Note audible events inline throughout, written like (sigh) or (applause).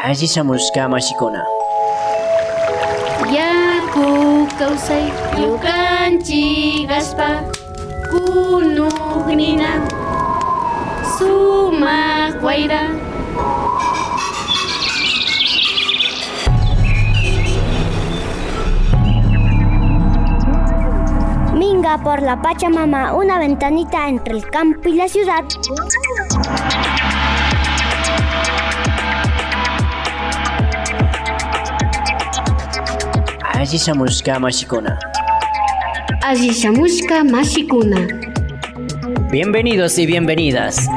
Ashisamushka mashikuna. Yaku kawsay yukanchik aspa kunugnina sumaq wayra Minga por la Pachamama, una ventanita entre el campo y la ciudad. Ashisamushka mashikuna. Ashisamushka mashikuna Bienvenidos y bienvenidas.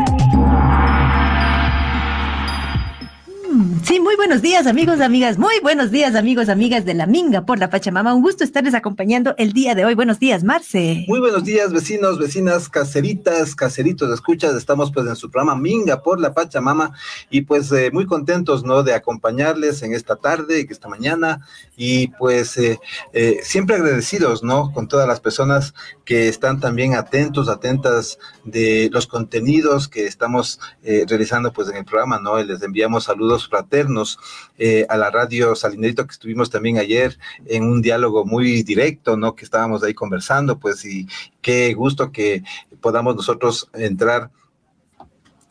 Buenos días amigos, amigas, muy buenos días amigos, amigas de la Minga por la Pachamama. Un gusto estarles acompañando el día de hoy. Buenos días, Marce. Muy buenos días, vecinos, vecinas, caseritas, caseritos, escuchas. Estamos pues en su programa Minga por la Pachamama y pues eh, muy contentos, ¿no? De acompañarles en esta tarde, esta mañana y pues eh, eh, siempre agradecidos, ¿no? Con todas las personas que están también atentos, atentas de los contenidos que estamos realizando pues en el programa, ¿no? Y les enviamos saludos fraternos eh, a la radio Salinerito que estuvimos también ayer en un diálogo muy directo, ¿no? Que estábamos ahí conversando, pues, y qué gusto que podamos nosotros entrar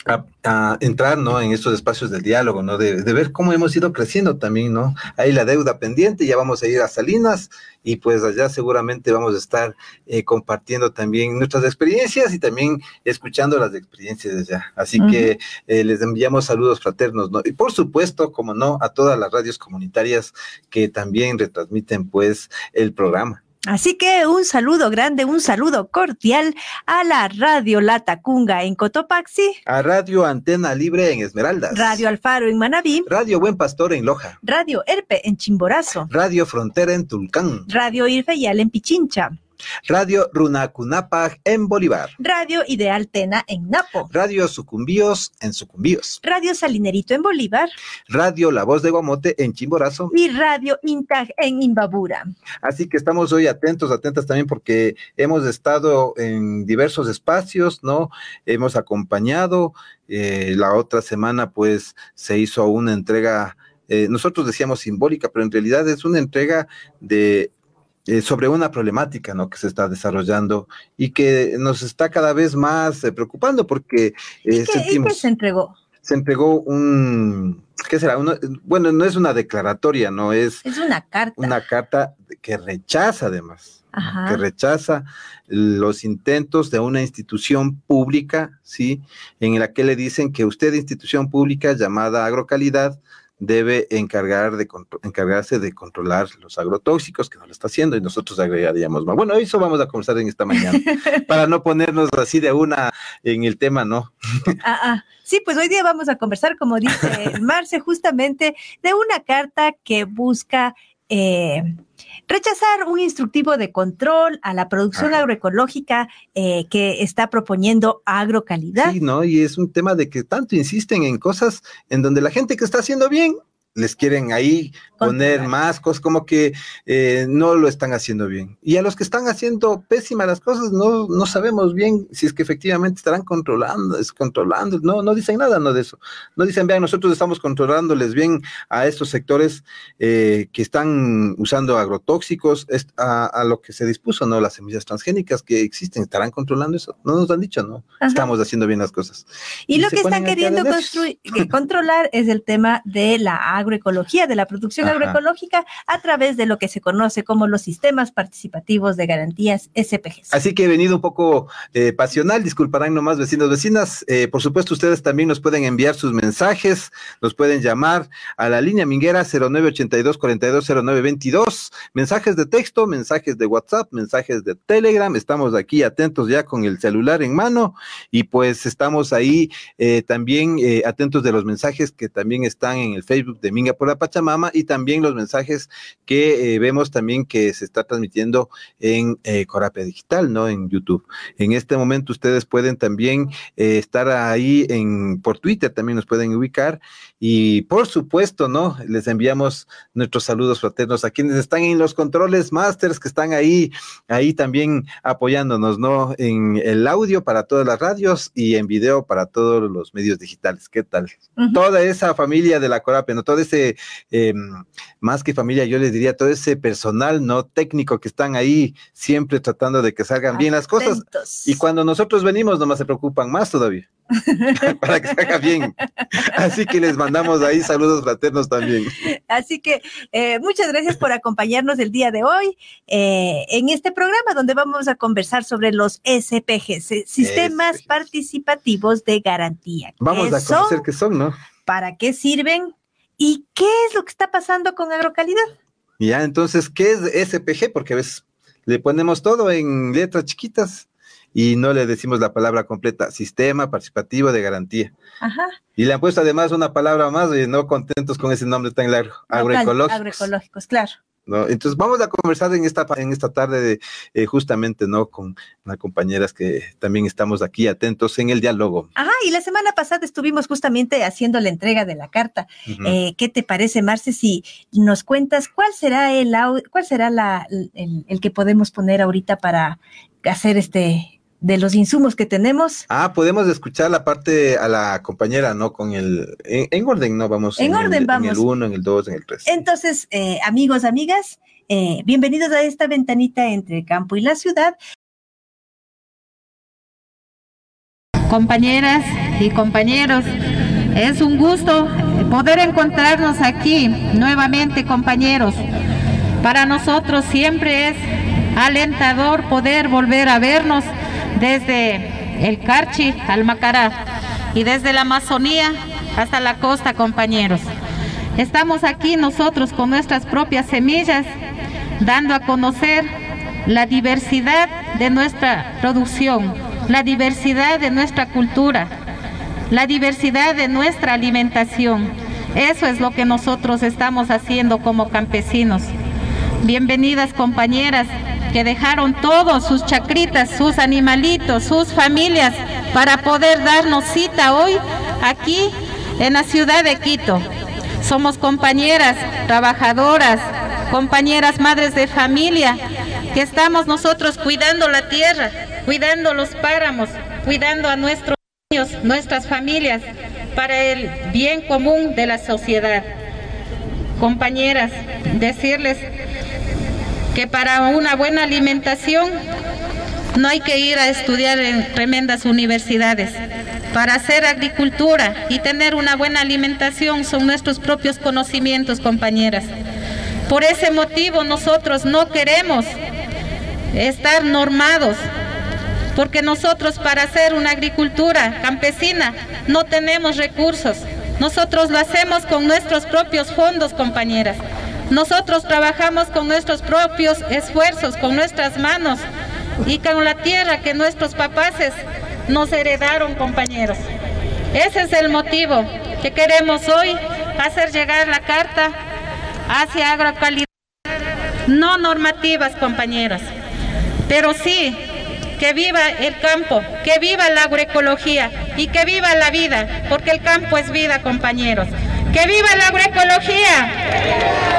a, entrar ¿no? en estos espacios del diálogo, ¿no? De, ver cómo hemos ido creciendo también, ¿no? Hay la deuda pendiente, ya vamos a ir a Salinas y pues allá seguramente vamos a estar eh, compartiendo también nuestras experiencias y también escuchando las experiencias de allá. Así que eh, les enviamos saludos fraternos, ¿no? Y por supuesto, como no, a todas las radios comunitarias que también retransmiten pues el programa. Así que un saludo grande, un saludo cordial a la Radio La Tacunga en Cotopaxi. A Radio Antena Libre en Esmeraldas. Radio Alfaro en Manabí. Radio Buen Pastor en Loja. Radio Erpe en Chimborazo. Radio Frontera en Tulcán. Radio Irfeyal en Pichincha. Radio Runacunapag en Bolívar. Radio Ideal Tena en Napo. Radio Sucumbíos en Sucumbíos. Radio Salinerito en Bolívar. Radio La Voz de Guamote en Chimborazo. Y Radio Intag en Imbabura. Así que estamos hoy atentos, atentas también porque hemos estado en diversos espacios, ¿no? Hemos acompañado. Eh, la otra semana, pues, se hizo una entrega. Eh, nosotros decíamos simbólica, pero en realidad es una entrega de eh, sobre una problemática ¿no? que se está desarrollando y que nos está cada vez más eh, preocupando porque eh, sentimos, se entregó? Se entregó un, ¿qué será? bueno, no es una declaratoria, no es... Es una carta. Una carta que rechaza además, que rechaza los intentos de una institución pública, ¿sí? En la que le dicen que usted, institución pública llamada agrocalidad, debe encargar de encargarse de controlar los agrotóxicos, que no lo está haciendo, y nosotros agregaríamos más. Bueno, eso vamos a conversar en esta mañana, (laughs) para no ponernos así de una en el tema, ¿no? ah, ah. Sí, pues hoy día vamos a conversar, como dice (laughs) Marce, justamente de una carta que busca eh, rechazar un instructivo de control a la producción agroecológica eh, que está proponiendo agrocalidad. Sí, ¿no? Y es un tema de que tanto insisten en cosas en donde la gente que está haciendo bien les quieren ahí poner más cosas, como que eh, no lo están haciendo bien. Y a los que están haciendo pésimas las cosas, no, no sabemos bien si es que efectivamente estarán controlando, es controlando, no, no dicen nada no de eso. No dicen, vean, nosotros estamos controlándoles bien a estos sectores eh, que están usando agrotóxicos, a, lo que se dispuso, ¿no? Las semillas transgénicas que existen, estarán controlando eso. No nos han dicho, ¿no? Estamos haciendo bien las cosas. Y, lo que están queriendo controlar es el tema de la agroecología, de la producción agroecológica, a través de lo que se conoce como los sistemas participativos de garantías SPGs. Así que he venido un poco eh, pasional, disculparán nomás vecinos, vecinas. Eh, por supuesto, ustedes también nos pueden enviar sus mensajes, nos pueden llamar a la línea minguera 0982 420922, mensajes de texto, mensajes de WhatsApp, mensajes de Telegram. Estamos aquí atentos ya con el celular en mano y pues estamos ahí eh, también atentos de los mensajes que también están en el Facebook de Minga por la Pachamama y también los mensajes que eh, vemos también que se está transmitiendo en eh, Corapia Digital, ¿no? En YouTube. En este momento ustedes pueden también eh, estar ahí en por Twitter, también nos pueden ubicar y por supuesto, ¿no? Les enviamos nuestros saludos fraternos a quienes están en los controles masters que están ahí, ahí también apoyándonos, ¿no? En el audio para todas las radios y en video para todos los medios digitales. ¿Qué tal? Toda esa familia de la Corapia, ¿no? Todo ese, eh, más que familia, yo les diría, todo ese personal, ¿no? Técnico que están ahí siempre tratando de que salgan bien las cosas. Y cuando nosotros venimos, nomás se preocupan más todavía. (laughs) para que salga bien. Así que les mandamos ahí saludos fraternos también. Así que eh, muchas gracias por acompañarnos el día de hoy eh, en este programa donde vamos a conversar sobre los SPGs, eh, Sistemas. Participativos de Garantía. Vamos ¿Qué a conocer son? qué son, ¿no? ¿Para qué sirven? ¿Y qué es lo que está pasando con agrocalidad? Ya, entonces, ¿qué es SPG? Porque a veces le ponemos todo en letras chiquitas y no le decimos la palabra completa, Sistema Participativo de Garantía. Ajá. Y le han puesto además una palabra más y no contentos con ese nombre tan largo, agroecológicos. Agroecológicos, claro. ¿no? Entonces vamos a conversar en esta, en esta tarde de, eh, justamente, ¿no? Con las compañeras que también estamos aquí atentos en el diálogo. Ajá, y la semana pasada estuvimos justamente haciendo la entrega de la carta. Eh, ¿Qué te parece, Marce, si nos cuentas cuál será el cuál será la, el, el que podemos poner ahorita para hacer este de los insumos que tenemos? Ah, podemos escuchar la parte a la compañera, ¿no? Con el, en, en orden, ¿no? Vamos. En el- orden En vamos. el uno, en el dos, en el tres. Entonces, eh, amigos, amigas, eh, bienvenidos a esta ventanita entre el campo y la ciudad. compañeras y compañeros. Es un gusto poder encontrarnos aquí nuevamente, compañeros. Para nosotros siempre es alentador poder volver a vernos desde el Carchi al Macará y desde la Amazonía hasta la costa, compañeros. Estamos aquí nosotros con nuestras propias semillas, dando a conocer la diversidad de nuestra producción, la diversidad de nuestra cultura, la diversidad de nuestra alimentación. Eso es lo que nosotros estamos haciendo como campesinos. Bienvenidas compañeras que dejaron todos sus chacritas, sus animalitos, sus familias para poder darnos cita hoy aquí en la ciudad de Quito. Somos compañeras trabajadoras, compañeras madres de familia, que estamos nosotros cuidando la tierra, cuidando los páramos, cuidando a nuestros niños, nuestras familias, para el bien común de la sociedad. Compañeras, decirles que para una buena alimentación no hay que ir a estudiar en tremendas universidades. Para hacer agricultura y tener una buena alimentación son nuestros propios conocimientos, compañeras. Por ese motivo nosotros no queremos estar normados, porque nosotros para hacer una agricultura campesina no tenemos recursos. Nosotros lo hacemos con nuestros propios fondos, compañeras. Nosotros trabajamos con nuestros propios esfuerzos, con nuestras manos y con la tierra que nuestros papaces nos heredaron, compañeros. Ese es el motivo que queremos hoy hacer llegar la carta hacia agrocualidad no normativas, compañeras, pero sí que viva el campo, que viva la agroecología y que viva la vida, porque el campo es vida, compañeros. ¡Que viva la agroecología!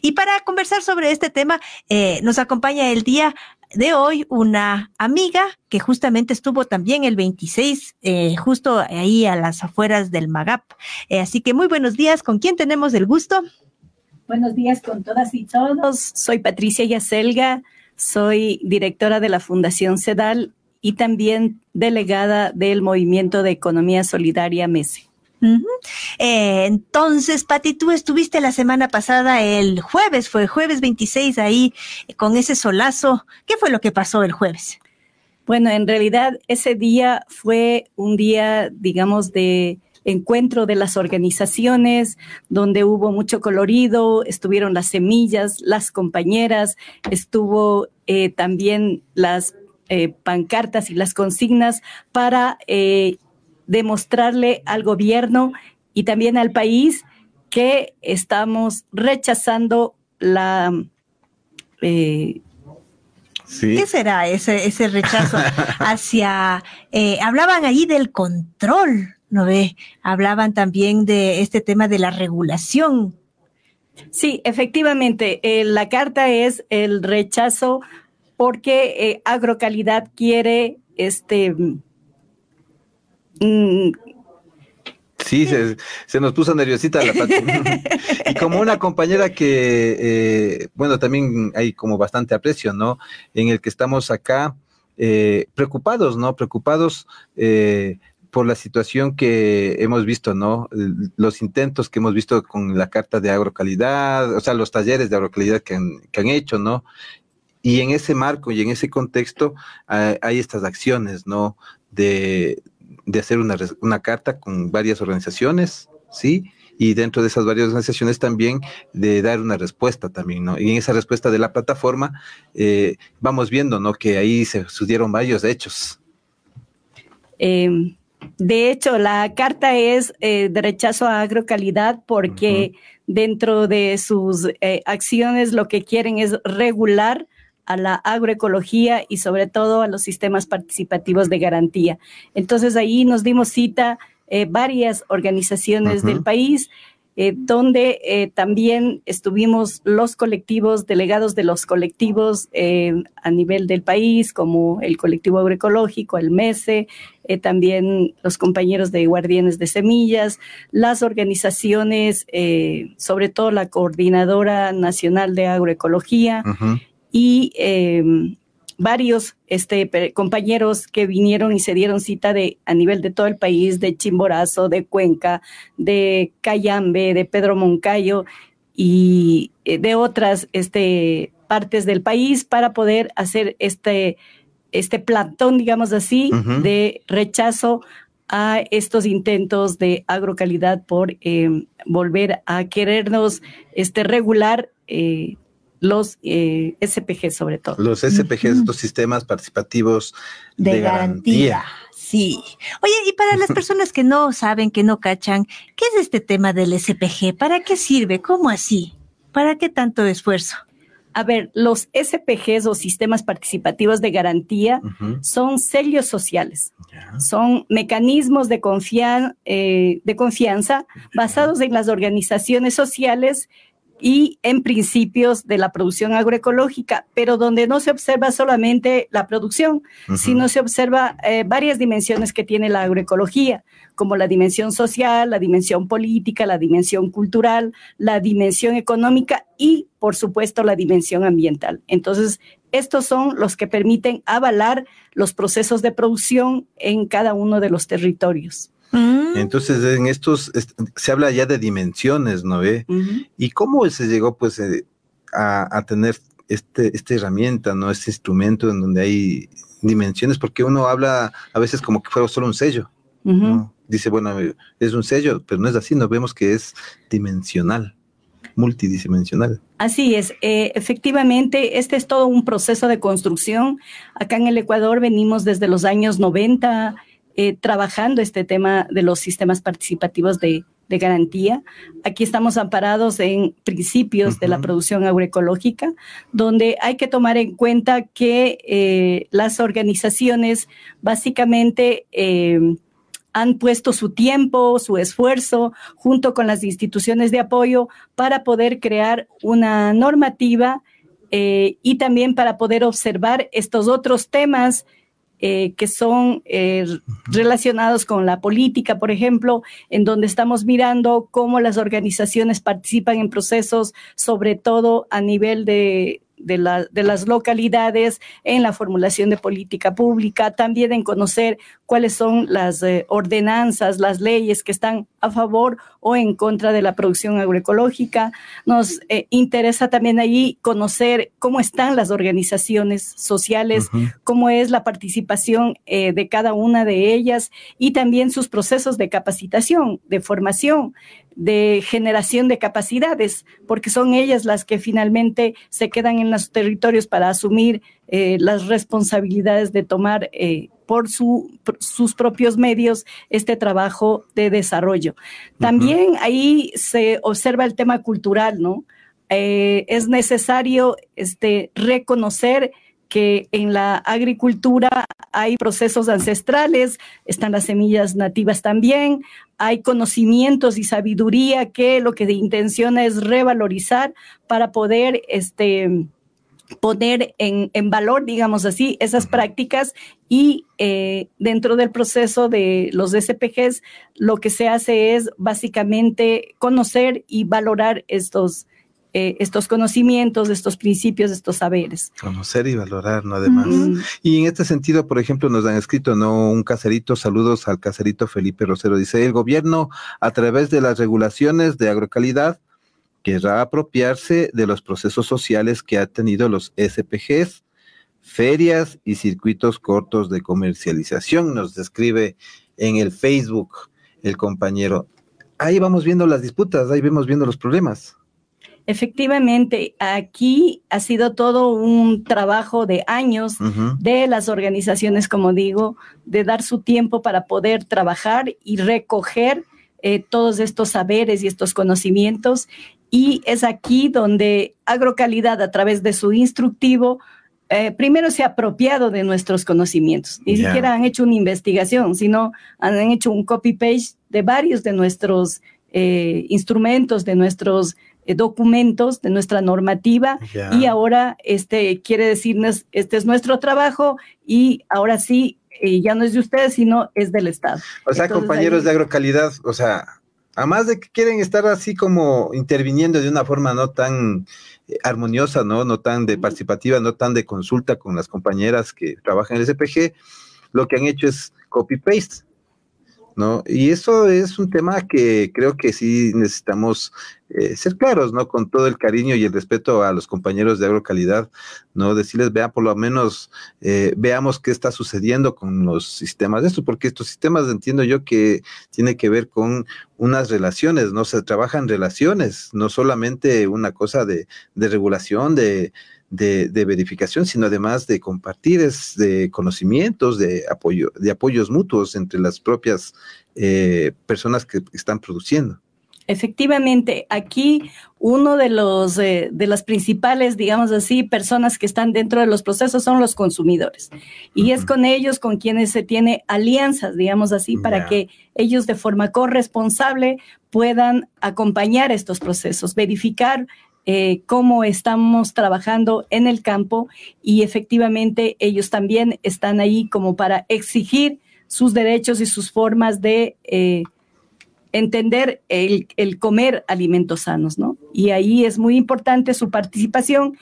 Y para conversar sobre este tema, eh, nos acompaña el día de hoy una amiga que justamente estuvo también el 26, eh, justo ahí a las afueras del Magap. Eh, así que muy buenos días, ¿con quién tenemos el gusto? Buenos días con todas y todos. Soy Patricia Yacelga, soy directora de la Fundación CEDAL y también delegada del Movimiento de Economía Solidaria MESE. Eh, entonces, Pati, tú estuviste la semana pasada, el jueves, fue jueves 26 ahí eh, con ese solazo. ¿Qué fue lo que pasó el jueves? Bueno, en realidad ese día fue un día, digamos, de encuentro de las organizaciones, donde hubo mucho colorido, estuvieron las semillas, las compañeras, estuvo eh, también las eh, pancartas y las consignas para eh, demostrarle al gobierno y también al país que estamos rechazando la... Eh, ¿Qué será ese, ese rechazo (laughs) hacia... Eh, hablaban allí del control, ¿no ve? Hablaban también de este tema de la regulación. Sí, efectivamente, eh, la carta es el rechazo porque Agrocalidad quiere este mm, Sí, se, nos puso nerviosita la Pati. (laughs) y como una compañera que, eh, bueno, también hay como bastante aprecio, ¿no? En el que estamos acá eh, preocupados, ¿no? Preocupados eh, por la situación que hemos visto, ¿no? Los intentos que hemos visto con la carta de agrocalidad, o sea, los talleres de agrocalidad que han, que han hecho, ¿no? Y en ese marco y en ese contexto hay estas acciones, ¿no? De, de hacer una, una carta con varias organizaciones, ¿sí? y dentro de esas varias organizaciones también de dar una respuesta también, ¿no? Y en esa respuesta de la plataforma eh, vamos viendo, ¿no? Que ahí se sucedieron varios hechos. Em, de hecho, la carta es eh, de rechazo a agrocalidad porque dentro de sus eh, acciones lo que quieren es regular a la agroecología y sobre todo a los sistemas participativos de garantía. Entonces ahí nos dimos cita eh, varias organizaciones del país, eh, donde eh, también estuvimos los colectivos, delegados de los colectivos a nivel del país, como el colectivo agroecológico, el MESE, también los compañeros de Guardianes de Semillas, las organizaciones, sobre todo la Coordinadora Nacional de Agroecología y em, varios este, compañeros que vinieron y se dieron cita de, a nivel de todo el país, de Chimborazo, de Cuenca, de Cayambe, de Pedro Moncayo y eh, de otras este, partes del país para poder hacer este, este plantón, digamos así, de rechazo a estos intentos de agrocalidad por em, volver a querernos este, regular eh, los eh, SPG sobre todo. Los SPG, estos sistemas participativos de, garantía. Sí. Oye, y para las (laughs) personas que no saben, que no cachan, ¿qué es este tema del SPG? ¿Para qué sirve? ¿Cómo así? ¿Para qué tanto esfuerzo? A ver, los SPGs o sistemas participativos de garantía son sellos sociales, son mecanismos de, eh, de confianza basados en las organizaciones sociales y en principios de la producción agroecológica, pero donde no se observa solamente la producción, sino se observa eh, varias dimensiones que tiene la agroecología, como la dimensión social, la dimensión política, la dimensión cultural, la dimensión económica y, por supuesto, la dimensión ambiental. Entonces, estos son los que permiten avalar los procesos de producción en cada uno de los territorios. Mm. Entonces, en estos se habla ya de dimensiones, ¿no ve? ¿Y cómo se llegó pues eh, a, tener este, esta herramienta, ¿no? Este instrumento en donde hay dimensiones, porque uno habla a veces como que fuera solo un sello, Dice, bueno, es un sello, pero no es así, no vemos que es dimensional multidimensional. Así es, eh, efectivamente, este es todo un proceso de construcción. Acá en el Ecuador venimos desde los años 90 eh, trabajando este tema de los sistemas participativos de, garantía. Aquí estamos amparados en principios de la producción agroecológica, donde hay que tomar en cuenta que eh, las organizaciones básicamente eh, han puesto su tiempo, su esfuerzo, junto con las instituciones de apoyo, para poder crear una normativa y también para poder observar estos otros temas eh, que son eh, relacionados con la política, por ejemplo, en donde estamos mirando cómo las organizaciones participan en procesos, sobre todo a nivel de de, las localidades en la formulación de política pública, también en conocer cuáles son las eh, ordenanzas, las leyes que están a favor o en contra de la producción agroecológica. Nos eh, interesa también allí conocer cómo están las organizaciones sociales, cómo es la participación eh, de cada una de ellas y también sus procesos de capacitación, de formación de generación de capacidades, porque son ellas las que finalmente se quedan en los territorios para asumir eh, las responsabilidades de tomar eh, por, su, por sus propios medios este trabajo de desarrollo. También ahí se observa el tema cultural, ¿no? Eh, es necesario este, reconocer que en la agricultura hay procesos ancestrales, están las semillas nativas también, hay conocimientos y sabiduría que lo que intenciona es revalorizar para poder este, poner en, en, valor, digamos así, esas prácticas y eh, dentro del proceso de los SPGs lo que se hace es básicamente conocer y valorar estos, eh, estos conocimientos, estos principios, estos saberes. Conocer y valorar, ¿no? Además. Y en este sentido, por ejemplo, nos han escrito, ¿no? Un caserito, saludos al caserito Felipe Rosero, dice, el gobierno a través de las regulaciones de agrocalidad querrá apropiarse de los procesos sociales que ha tenido los SPGs, ferias y circuitos cortos de comercialización, nos describe en el Facebook el compañero. Ahí vamos viendo las disputas, ahí vemos viendo los problemas. Efectivamente, aquí ha sido todo un trabajo de años de las organizaciones, como digo, de dar su tiempo para poder trabajar y recoger eh, todos estos saberes y estos conocimientos y es aquí donde Agrocalidad, a través de su instructivo, eh, primero se ha apropiado de nuestros conocimientos. Ni siquiera han hecho una investigación, sino han hecho un copy-paste de varios de nuestros eh, instrumentos, de nuestros eh, documentos, de nuestra normativa. Y ahora este, quiere decirnos, este es nuestro trabajo y ahora sí, ya no es de ustedes, sino es del Estado. O sea, compañeros de agrocalidad, o sea, Además de que quieren estar así como interviniendo de una forma no tan eh, armoniosa, ¿no? No tan de participativa, no tan de consulta con las compañeras que trabajan en el SPG, lo que han hecho es copy-paste. ¿No? Y eso es un tema que creo que sí necesitamos eh, ser claros, ¿no? Con todo el cariño y el respeto a los compañeros de agrocalidad, ¿no? Decirles, vea, por lo menos eh, veamos qué está sucediendo con los sistemas de esto, porque estos sistemas entiendo yo que tiene que ver con unas relaciones, ¿no? Se trabajan relaciones, no solamente una cosa de, de regulación, de, de, verificación, sino además de compartir es de conocimientos, de apoyo, de apoyos mutuos entre las propias eh, personas que están produciendo. Efectivamente, aquí uno de los eh, de las principales, digamos así, personas que están dentro de los procesos son los consumidores. Y es con ellos con quienes se tiene alianzas, digamos así, para que ellos de forma corresponsable puedan acompañar estos procesos, verificar eh, cómo estamos trabajando en el campo y efectivamente ellos también están ahí como para exigir sus derechos y sus formas de eh, entender el, el, comer alimentos sanos, ¿no? Y ahí es muy importante su participación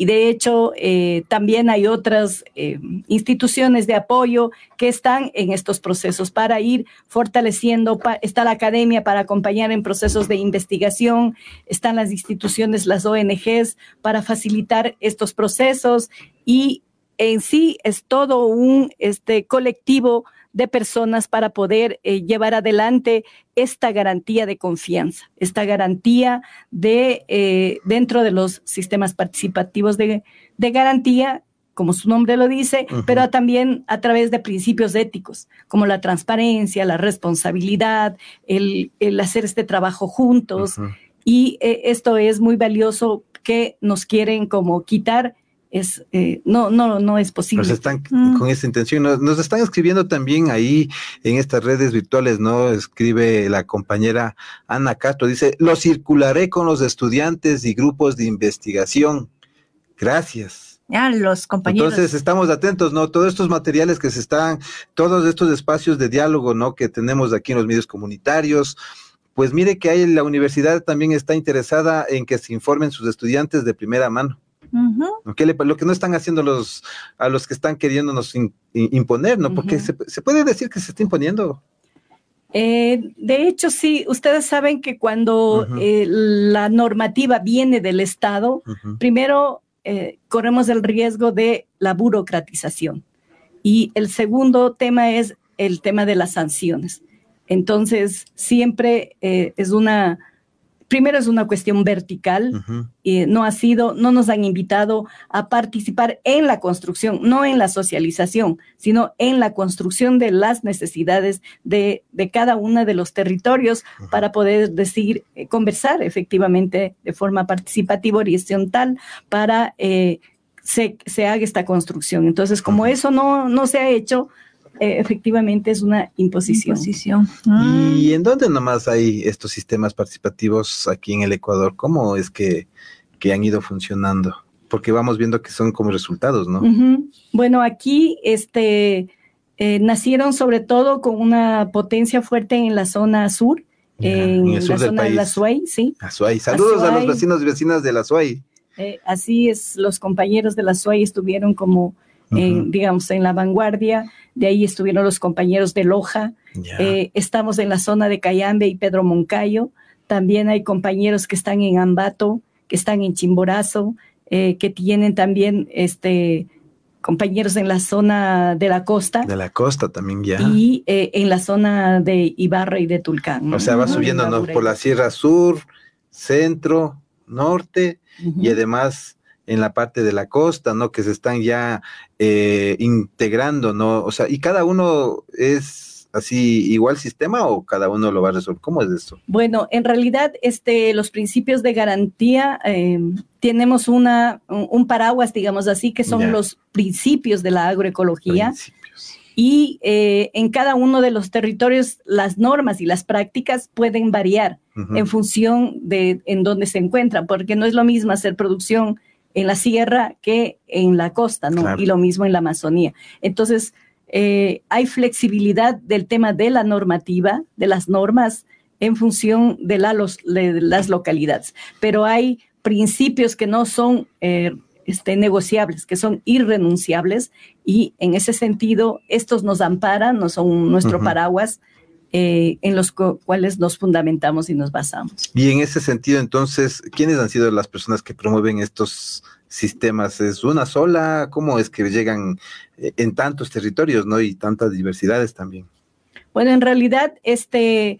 y de hecho, eh, también hay otras eh, instituciones de apoyo que están en estos procesos para ir fortaleciendo. está la academia para acompañar en procesos de investigación, están las instituciones, las ONGs para facilitar estos procesos y en sí es todo un este, colectivo de personas para poder eh, llevar adelante esta garantía de confianza, esta garantía de eh, dentro de los sistemas participativos de, garantía como su nombre lo dice, pero también a través de principios éticos, como la transparencia, la responsabilidad, el, hacer este trabajo juntos. Y eh, esto es muy valioso que nos quieren como quitar es eh, no no no es posible. Nos están mm. con esa intención. Nos, están escribiendo también ahí en estas redes virtuales, ¿no? Escribe la compañera Ana Castro, dice, lo circularé con los estudiantes y grupos de investigación. Gracias. Ya, los compañeros. Entonces estamos atentos, ¿no? Todos estos materiales que se están, todos estos espacios de diálogo, ¿no? Que tenemos aquí en los medios comunitarios. Pues mire que ahí la universidad también está interesada en que se informen sus estudiantes de primera mano lo que no están haciendo los a los que están queriéndonos imponer, ¿no? Porque se, puede decir que se está imponiendo. Eh, de hecho, sí, ustedes saben que cuando eh, la normativa viene del Estado, primero eh, corremos el riesgo de la burocratización y el segundo tema es el tema de las sanciones. Entonces, siempre es una primero es una cuestión vertical, y no ha sido, no nos han invitado a participar en la construcción, no en la socialización, sino en la construcción de las necesidades de, de cada uno de los territorios para poder decir, eh, conversar efectivamente de forma participativa, horizontal, para eh, se, se haga esta construcción. Entonces, como eso no, no se ha hecho, efectivamente es una imposición. Imposición. Mm. ¿Y en dónde nomás hay estos sistemas participativos aquí en el Ecuador? ¿Cómo es que, que han ido funcionando? Porque vamos viendo que son como resultados, ¿no? Bueno, aquí este, eh, nacieron sobre todo con una potencia fuerte en la zona sur, en, en el sur la del zona de la. Suey, sí. Azuay. Saludos a los vecinos y vecinas de la Azuay. Eh, así es, los compañeros de la SUAY estuvieron como, en, digamos, en la vanguardia, de ahí estuvieron los compañeros de Loja. Eh, estamos en la zona de Cayambe y Pedro Moncayo, también hay compañeros que están en Ambato, que están en Chimborazo, eh, que tienen también este, compañeros en la zona de la costa de la costa también ya. y eh, en la zona de Ibarra y de Tulcán. o sea, va ¿no? Baburey. por la Sierra Sur, Centro, Norte y además en la parte de la costa, ¿no? Que se están ya eh, integrando, ¿no? O sea, ¿y cada uno es así igual sistema o cada uno lo va a resolver? ¿Cómo es esto? Bueno, en realidad, este, los principios de garantía, eh, tenemos una, un, paraguas, digamos así, que son los principios de la agroecología. Principios. Y eh, en cada uno de los territorios las normas y las prácticas pueden variar en función de en dónde se encuentran, porque no es lo mismo hacer producción en la sierra que en la costa, ¿no? Claro. Y lo mismo en la Amazonía. Entonces, eh, hay flexibilidad del tema de la normativa, de las normas, en función de, la, los, de las localidades. Pero hay principios que no son eh, este, negociables, que son irrenunciables, y en ese sentido, estos nos amparan, no son nuestro paraguas, eh, en los cu- cuales nos fundamentamos y nos basamos. Y en ese sentido, entonces, ¿quiénes han sido las personas que promueven estos sistemas? ¿Es una sola? ¿Cómo es que llegan eh, en tantos territorios, no? Y tantas diversidades también. Bueno, en realidad, este,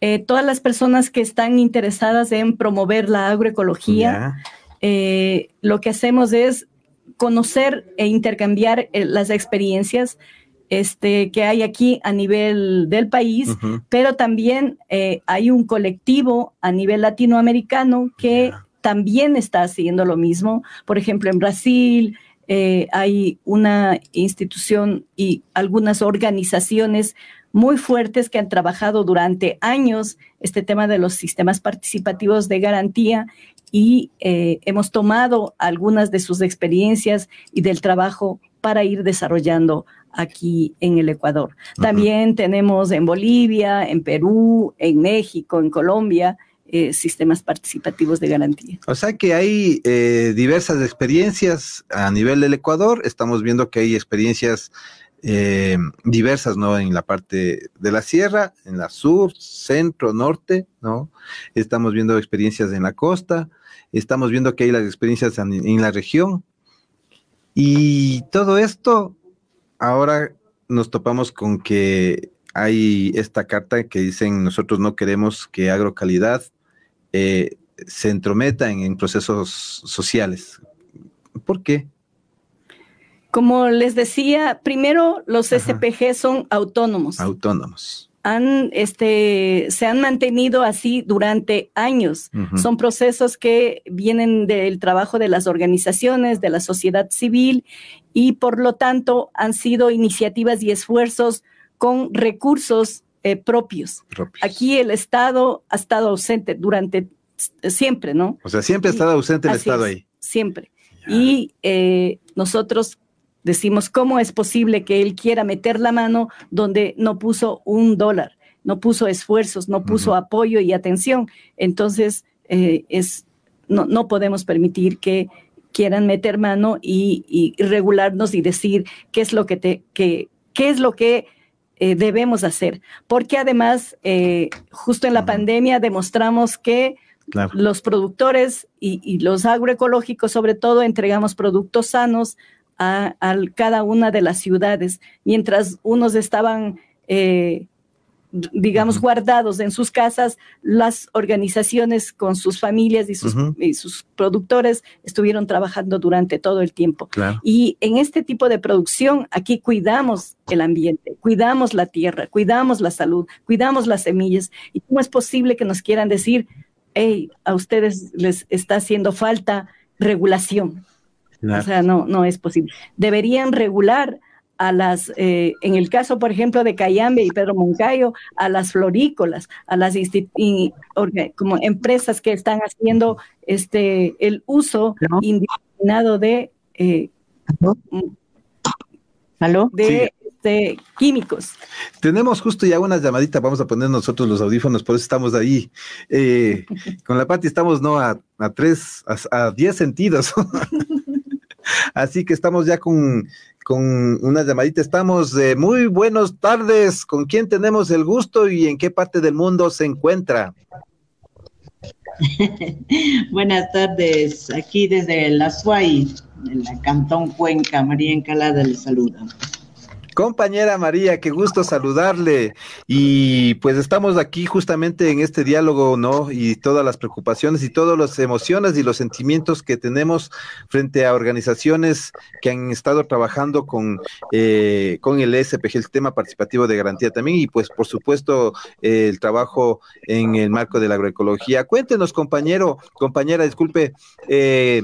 eh, todas las personas que están interesadas en promover la agroecología, eh, lo que hacemos es conocer e intercambiar eh, las experiencias este, que hay aquí a nivel del país, pero también eh, hay un colectivo a nivel latinoamericano que también está haciendo lo mismo. Por ejemplo, en Brasil eh, hay una institución y algunas organizaciones muy fuertes que han trabajado durante años este tema de los sistemas participativos de garantía y eh, hemos tomado algunas de sus experiencias y del trabajo para ir desarrollando aquí en el Ecuador. Ujú. También tenemos en Bolivia, en Perú, en México, en Colombia, eh, sistemas participativos de garantía. O sea que hay eh, diversas experiencias a nivel del Ecuador. Estamos viendo que hay experiencias eh, diversas, ¿no? En la parte de la sierra, en la sur, centro, norte, ¿no? Estamos viendo experiencias en la costa. Estamos viendo que hay las experiencias en, en la región. Y todo esto, ahora nos topamos con que hay esta carta que dicen nosotros no queremos que agrocalidad eh, se entrometa en, en procesos sociales. ¿Por qué? Como les decía, primero los Ajá. SPG son autónomos. Autónomos. Han, este, se han mantenido así durante años. Son procesos que vienen del trabajo de las organizaciones, de la sociedad civil y por lo tanto han sido iniciativas y esfuerzos con recursos eh, propios. propios. Aquí el Estado ha estado ausente durante siempre, ¿no? O sea, siempre ha estado ausente el Estado es, ahí. Siempre. Ya. Y eh, nosotros decimos, ¿cómo es posible que él quiera meter la mano donde no puso un dólar, no puso esfuerzos, no puso apoyo y atención? Entonces, eh, es, no, no podemos permitir que quieran meter mano y, y regularnos y decir qué es lo que, te, que, qué es lo que eh, debemos hacer. Porque además, eh, justo en la pandemia demostramos que Claro. los productores y, y los agroecológicos, sobre todo, entregamos productos sanos a, a cada una de las ciudades, mientras unos estaban eh, digamos, guardados en sus casas, las organizaciones con sus familias y sus, y sus productores estuvieron trabajando durante todo el tiempo. Y en este tipo de producción, aquí cuidamos el ambiente, cuidamos la tierra, cuidamos la salud, cuidamos las semillas. ¿Y cómo es posible que nos quieran decir, hey, a ustedes les está haciendo falta regulación? O sea, no, no es posible. Deberían regular a las, eh, en el caso, por ejemplo, de Cayambe y Pedro Moncayo, a las florícolas, a las como empresas que están haciendo este el uso indiscriminado de, eh, de este, químicos. Tenemos justo ya una llamadita, vamos a poner nosotros los audífonos, por eso estamos ahí. Eh, (laughs) con la Pati estamos no a, tres, a, a diez sentidos. (laughs) Así que estamos ya con con una llamadita. Estamos muy buenas tardes. ¿Con quién tenemos el gusto y en qué parte del mundo se encuentra? (laughs) Buenas tardes, aquí desde la SUAI, en la Cantón Cuenca, María Encalada le saluda. Compañera María, qué gusto saludarle. Y pues estamos aquí justamente en este diálogo, ¿no? Y todas las preocupaciones y todas las emociones y los sentimientos que tenemos frente a organizaciones que han estado trabajando con, eh, con el SPG, el sistema participativo de garantía también, y pues por supuesto el trabajo en el marco de la agroecología. Cuéntenos, compañero, compañera, disculpe. Eh,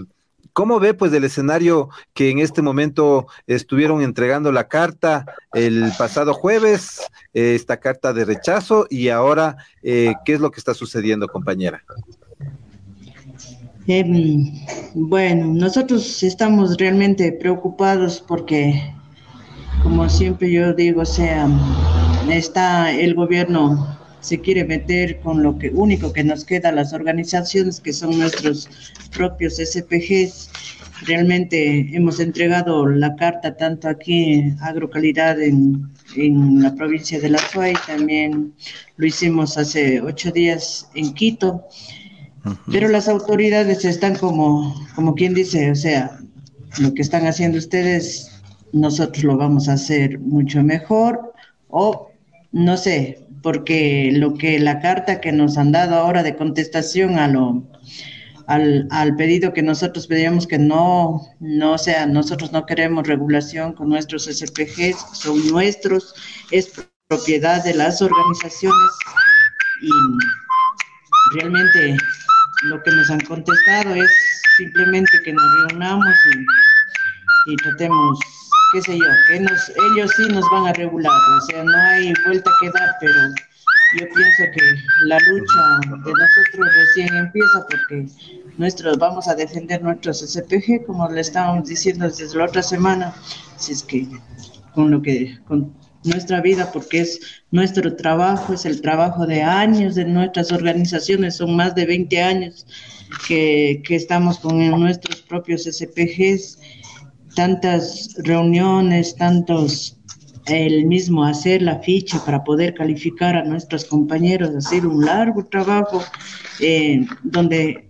¿Cómo ve pues del escenario que en este momento estuvieron entregando la carta el pasado jueves, eh, esta carta de rechazo y ahora eh, qué es lo que está sucediendo, compañera? Em, bueno, nosotros estamos realmente preocupados porque, como siempre yo digo, sea, está el gobierno se quiere meter con lo que único que nos queda las organizaciones que son nuestros propios SPGs. Realmente hemos entregado la carta tanto aquí Agrocalidad en, en la provincia de La Suay, también lo hicimos hace ocho días en Quito, pero las autoridades están como, como quien dice, o sea, lo que están haciendo ustedes, nosotros lo vamos a hacer mucho mejor o no sé, porque lo que la carta que nos han dado ahora de contestación a lo al, al pedido que nosotros pedíamos que no, no sea, nosotros no queremos regulación con nuestros SPGs, son nuestros, es propiedad de las organizaciones y realmente lo que nos han contestado es simplemente que nos reunamos y, y tratemos qué sé yo, que nos, ellos sí nos van a regular, o sea, no hay vuelta que dar, pero yo pienso que la lucha de nosotros recién empieza porque nuestros vamos a defender nuestros SPG, como le estábamos diciendo desde la otra semana, si es que con lo que con nuestra vida, porque es nuestro trabajo, es el trabajo de años de nuestras organizaciones, son más de 20 años que, que estamos con nuestros propios SPGs tantas reuniones, tantos, el mismo hacer la ficha para poder calificar a nuestros compañeros, hacer un largo trabajo eh, donde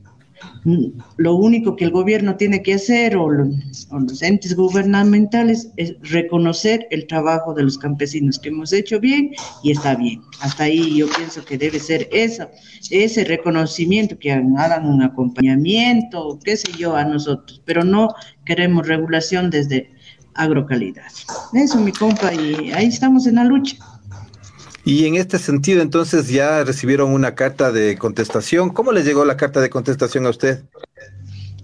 lo único que el gobierno tiene que hacer o los, entes gubernamentales es reconocer el trabajo de los campesinos que hemos hecho bien y está bien. Hasta ahí yo pienso que debe ser eso, ese reconocimiento, que hagan un acompañamiento, qué sé yo, a nosotros, pero no queremos regulación desde agrocalidad. Eso, mi compa, y ahí estamos en la lucha. Y en este sentido, entonces ya recibieron una carta de contestación. ¿Cómo le llegó la carta de contestación a usted?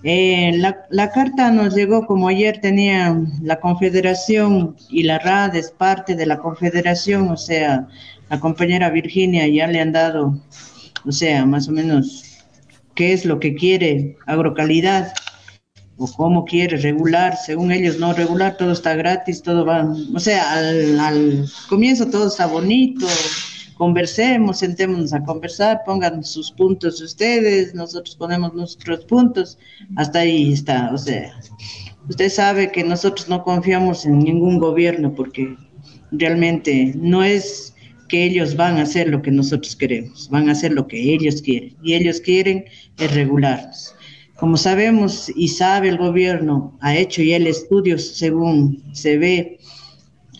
Eh, la, carta nos llegó como ayer tenía la Confederación y la RAD es parte de la Confederación, o sea, la compañera Virginia ya le han dado, o sea, más o menos qué es lo que quiere agrocalidad o cómo quiere regular, según ellos no regular, todo está gratis, todo va, o sea, al, comienzo todo está bonito, conversemos, sentémonos a conversar, pongan sus puntos ustedes, nosotros ponemos nuestros puntos, hasta ahí está, o sea, usted sabe que nosotros no confiamos en ningún gobierno porque realmente no es que ellos van a hacer lo que nosotros queremos, van a hacer lo que ellos quieren, y ellos quieren es regularnos. Como sabemos y sabe el gobierno, ha hecho ya el estudio según se ve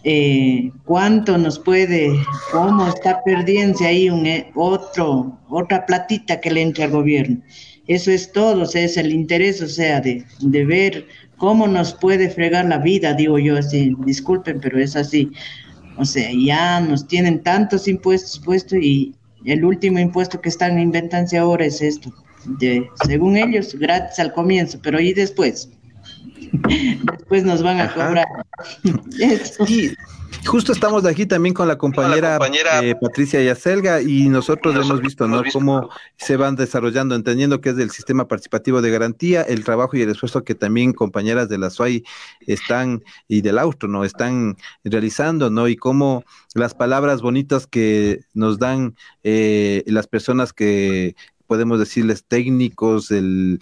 eh, cuánto nos puede, cómo está perdiendo ahí un, eh, otro, otra platita que le entre al gobierno. Eso es todo, o sea, es el interés, o sea, de, de ver cómo nos puede fregar la vida, digo yo así, disculpen, pero es así. O sea, ya nos tienen tantos impuestos puestos y el último impuesto que están inventando ahora es esto, de, según ellos, gratis al comienzo, pero y después, (laughs) después nos van a cobrar. (laughs) Y justo estamos aquí también con la compañera, eh, Patricia Yacelga y nosotros, hemos visto, ¿no? Cómo se van desarrollando, entendiendo que es del sistema participativo de garantía, el trabajo y el esfuerzo que también compañeras de la SUAI están y del Austro, ¿no? Están realizando, ¿no? Y cómo las palabras bonitas que nos dan eh, las personas que podemos decirles técnicos el,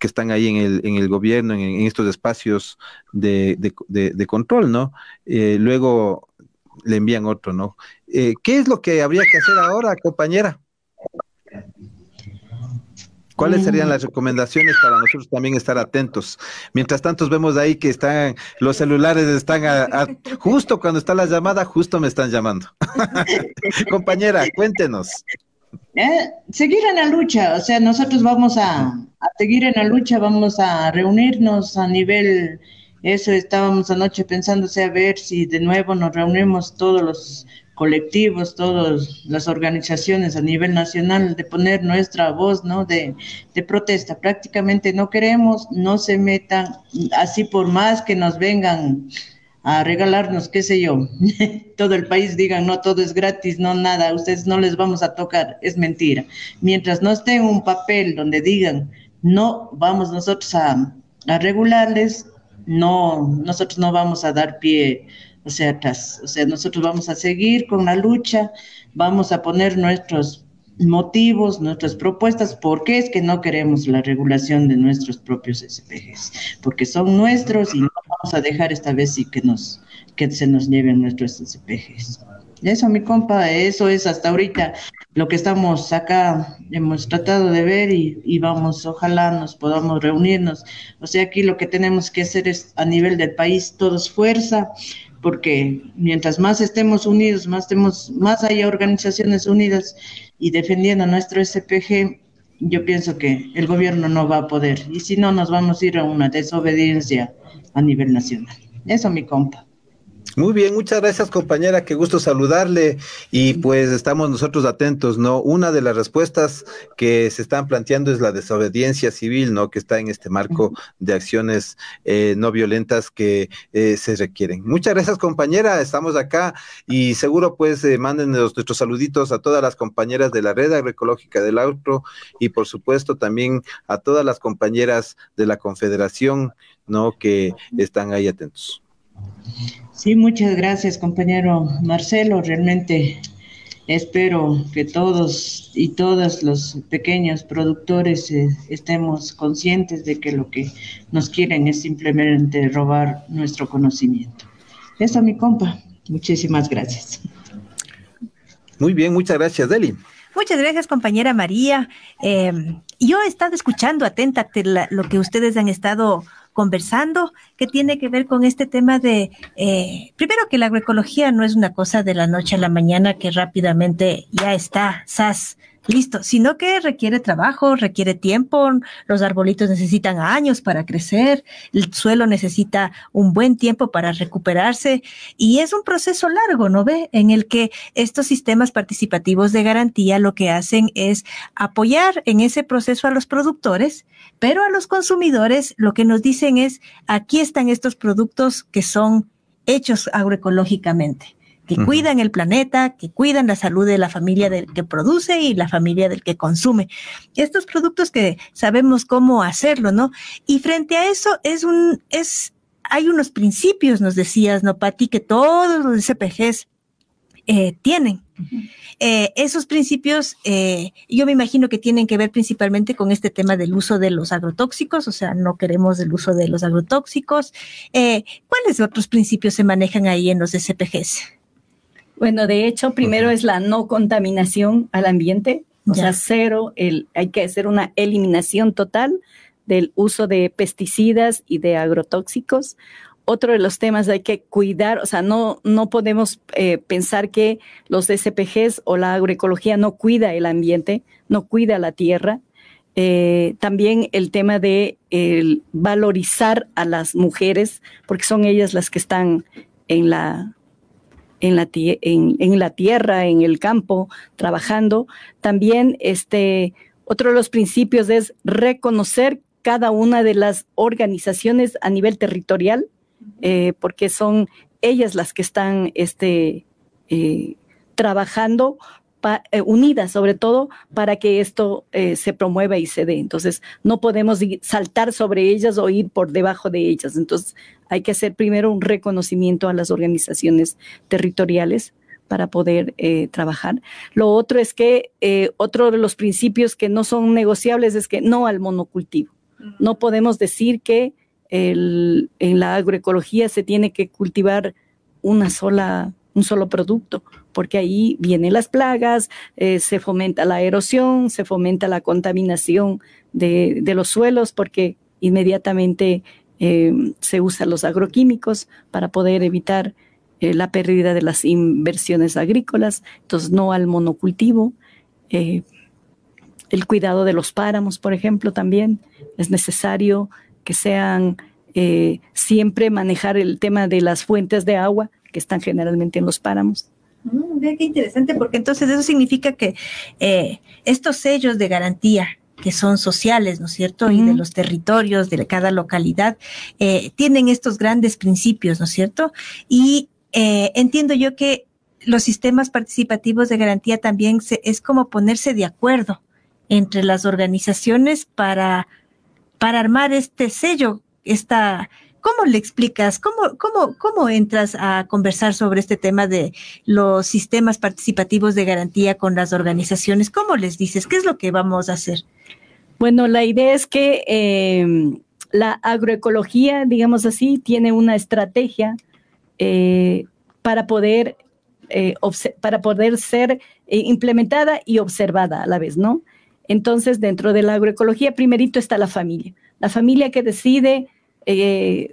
que están ahí en el, en el gobierno, en, estos espacios de, de, control, ¿no? Eh, luego le envían otro, ¿no? Eh, ¿Qué es lo que habría que hacer ahora, compañera? ¿Cuáles mm. serían las recomendaciones para nosotros también estar atentos? Mientras tanto vemos ahí que están los celulares están a, justo cuando está la llamada, justo me están llamando. (laughs) Compañera, cuéntenos. Eh, seguir en la lucha, o sea, nosotros vamos a, seguir en la lucha, vamos a reunirnos a nivel, eso estábamos anoche sea, a ver si de nuevo nos reunimos todos los colectivos, todas las organizaciones a nivel nacional, de poner nuestra voz, ¿no? De, de protesta. Prácticamente no queremos, no se metan, así por más que nos vengan a regalarnos, qué sé yo, (laughs) todo el país digan, no, todo es gratis, no, nada, ustedes no les vamos a tocar, es mentira. Mientras no esté un papel donde digan, no, vamos nosotros a, a regularles, no, nosotros no vamos a dar pie, o sea, atrás, o sea, nosotros vamos a seguir con la lucha, vamos a poner nuestros motivos, nuestras propuestas, por qué es que no queremos la regulación de nuestros propios SPGs, porque son nuestros y a dejar esta vez y que nos que se nos lleven nuestros SPGs. Eso, mi compa, eso es hasta ahorita lo que estamos acá, hemos tratado de ver y, vamos, ojalá nos podamos reunirnos. O sea, aquí lo que tenemos que hacer es a nivel del país, todos fuerza, porque mientras más estemos unidos, más, tenemos, más haya organizaciones unidas, y defendiendo nuestro SPG, yo pienso que el gobierno no va a poder. Y si no, nos vamos a ir a una desobediencia a nivel nacional. Eso, mi compa. Muy bien, muchas gracias compañera, qué gusto saludarle y pues estamos nosotros atentos, ¿no? Una de las respuestas que se están planteando es la desobediencia civil, ¿no? Que está en este marco de acciones eh, no violentas que eh, se requieren. Muchas gracias compañera, estamos acá y seguro pues eh, manden nuestros saluditos a todas las compañeras de la red agroecológica del Austro y por supuesto también a todas las compañeras de la Confederación, ¿no? Que están ahí atentos. Sí, muchas gracias, compañero Marcelo. Realmente espero que todos y todas los pequeños productores eh, estemos conscientes de que lo que nos quieren es simplemente robar nuestro conocimiento. Eso, mi compa. Muchísimas gracias. Muy bien, muchas gracias, Deli. Muchas gracias, compañera María. Eh, yo he estado escuchando atenta lo que ustedes han estado conversando que tiene que ver con este tema de, eh, primero que la agroecología no es una cosa de la noche a la mañana que rápidamente ya está, SAS, listo, sino que requiere trabajo, requiere tiempo, los arbolitos necesitan años para crecer, el suelo necesita un buen tiempo para recuperarse y es un proceso largo, ¿no ve? En el que estos sistemas participativos de garantía lo que hacen es apoyar en ese proceso a los productores, pero a los consumidores lo que nos dicen es, aquí están estos productos que son hechos agroecológicamente que cuidan el planeta, que cuidan la salud de la familia del que produce y la familia del que consume. Estos productos que sabemos cómo hacerlo, ¿no? Y frente a eso es un, es, hay unos principios, nos decías, ¿no, Pati, que todos los SPGs eh, tienen. Eh, esos principios, eh, yo me imagino que tienen que ver principalmente con este tema del uso de los agrotóxicos, o sea, no queremos el uso de los agrotóxicos. ¿Cuáles otros principios se manejan ahí en los SPGs? Bueno, de hecho, primero es la no contaminación al ambiente, o sea, cero, el, hay que hacer una eliminación total del uso de pesticidas y de agrotóxicos. otro de los temas hay que cuidar, o sea, no, no podemos eh, pensar que los SPGs o la agroecología no cuida el ambiente, no cuida la tierra. Eh, también el tema de valorizar a las mujeres, porque son ellas las que están en la, en la, en, en la tierra, en el campo, trabajando. También este, otro de los principios es reconocer cada una de las organizaciones a nivel territorial, eh, porque son ellas las que están este, eh, trabajando eh, unidas, sobre todo, para que esto se promueva y se dé. Entonces, no podemos saltar sobre ellas o ir por debajo de ellas. Entonces, hay que hacer primero un reconocimiento a las organizaciones territoriales para poder trabajar. Lo otro es que otro de los principios que no son negociables es que no al monocultivo. No podemos decir que en la agroecología se tiene que cultivar una sola, un solo producto, porque ahí vienen las plagas, eh, se fomenta la erosión, se fomenta la contaminación de, los suelos, porque inmediatamente eh, se usan los agroquímicos para poder evitar eh, la pérdida de las inversiones agrícolas, entonces no al monocultivo. el cuidado de los páramos, por ejemplo, también es necesario que sean eh, siempre manejar el tema de las fuentes de agua que están generalmente en los páramos. Mm, qué interesante, porque entonces eso significa que eh, estos sellos de garantía que son sociales, ¿no es cierto? Y de los territorios de cada localidad, eh, tienen estos grandes principios, ¿no es cierto? Y entiendo yo que los sistemas participativos de garantía también se, es como ponerse de acuerdo entre las organizaciones para para armar este sello, esta, ¿cómo le explicas? ¿Cómo, cómo, ¿Cómo entras a conversar sobre este tema de los sistemas participativos de garantía con las organizaciones? ¿Cómo les dices? ¿Qué es lo que vamos a hacer? Bueno, la idea es que em, la agroecología, digamos así, tiene una estrategia eh, para poder eh, para poder ser eh, implementada y observada a la vez, ¿no? Entonces, dentro de la agroecología, primerito está la familia. La familia que decide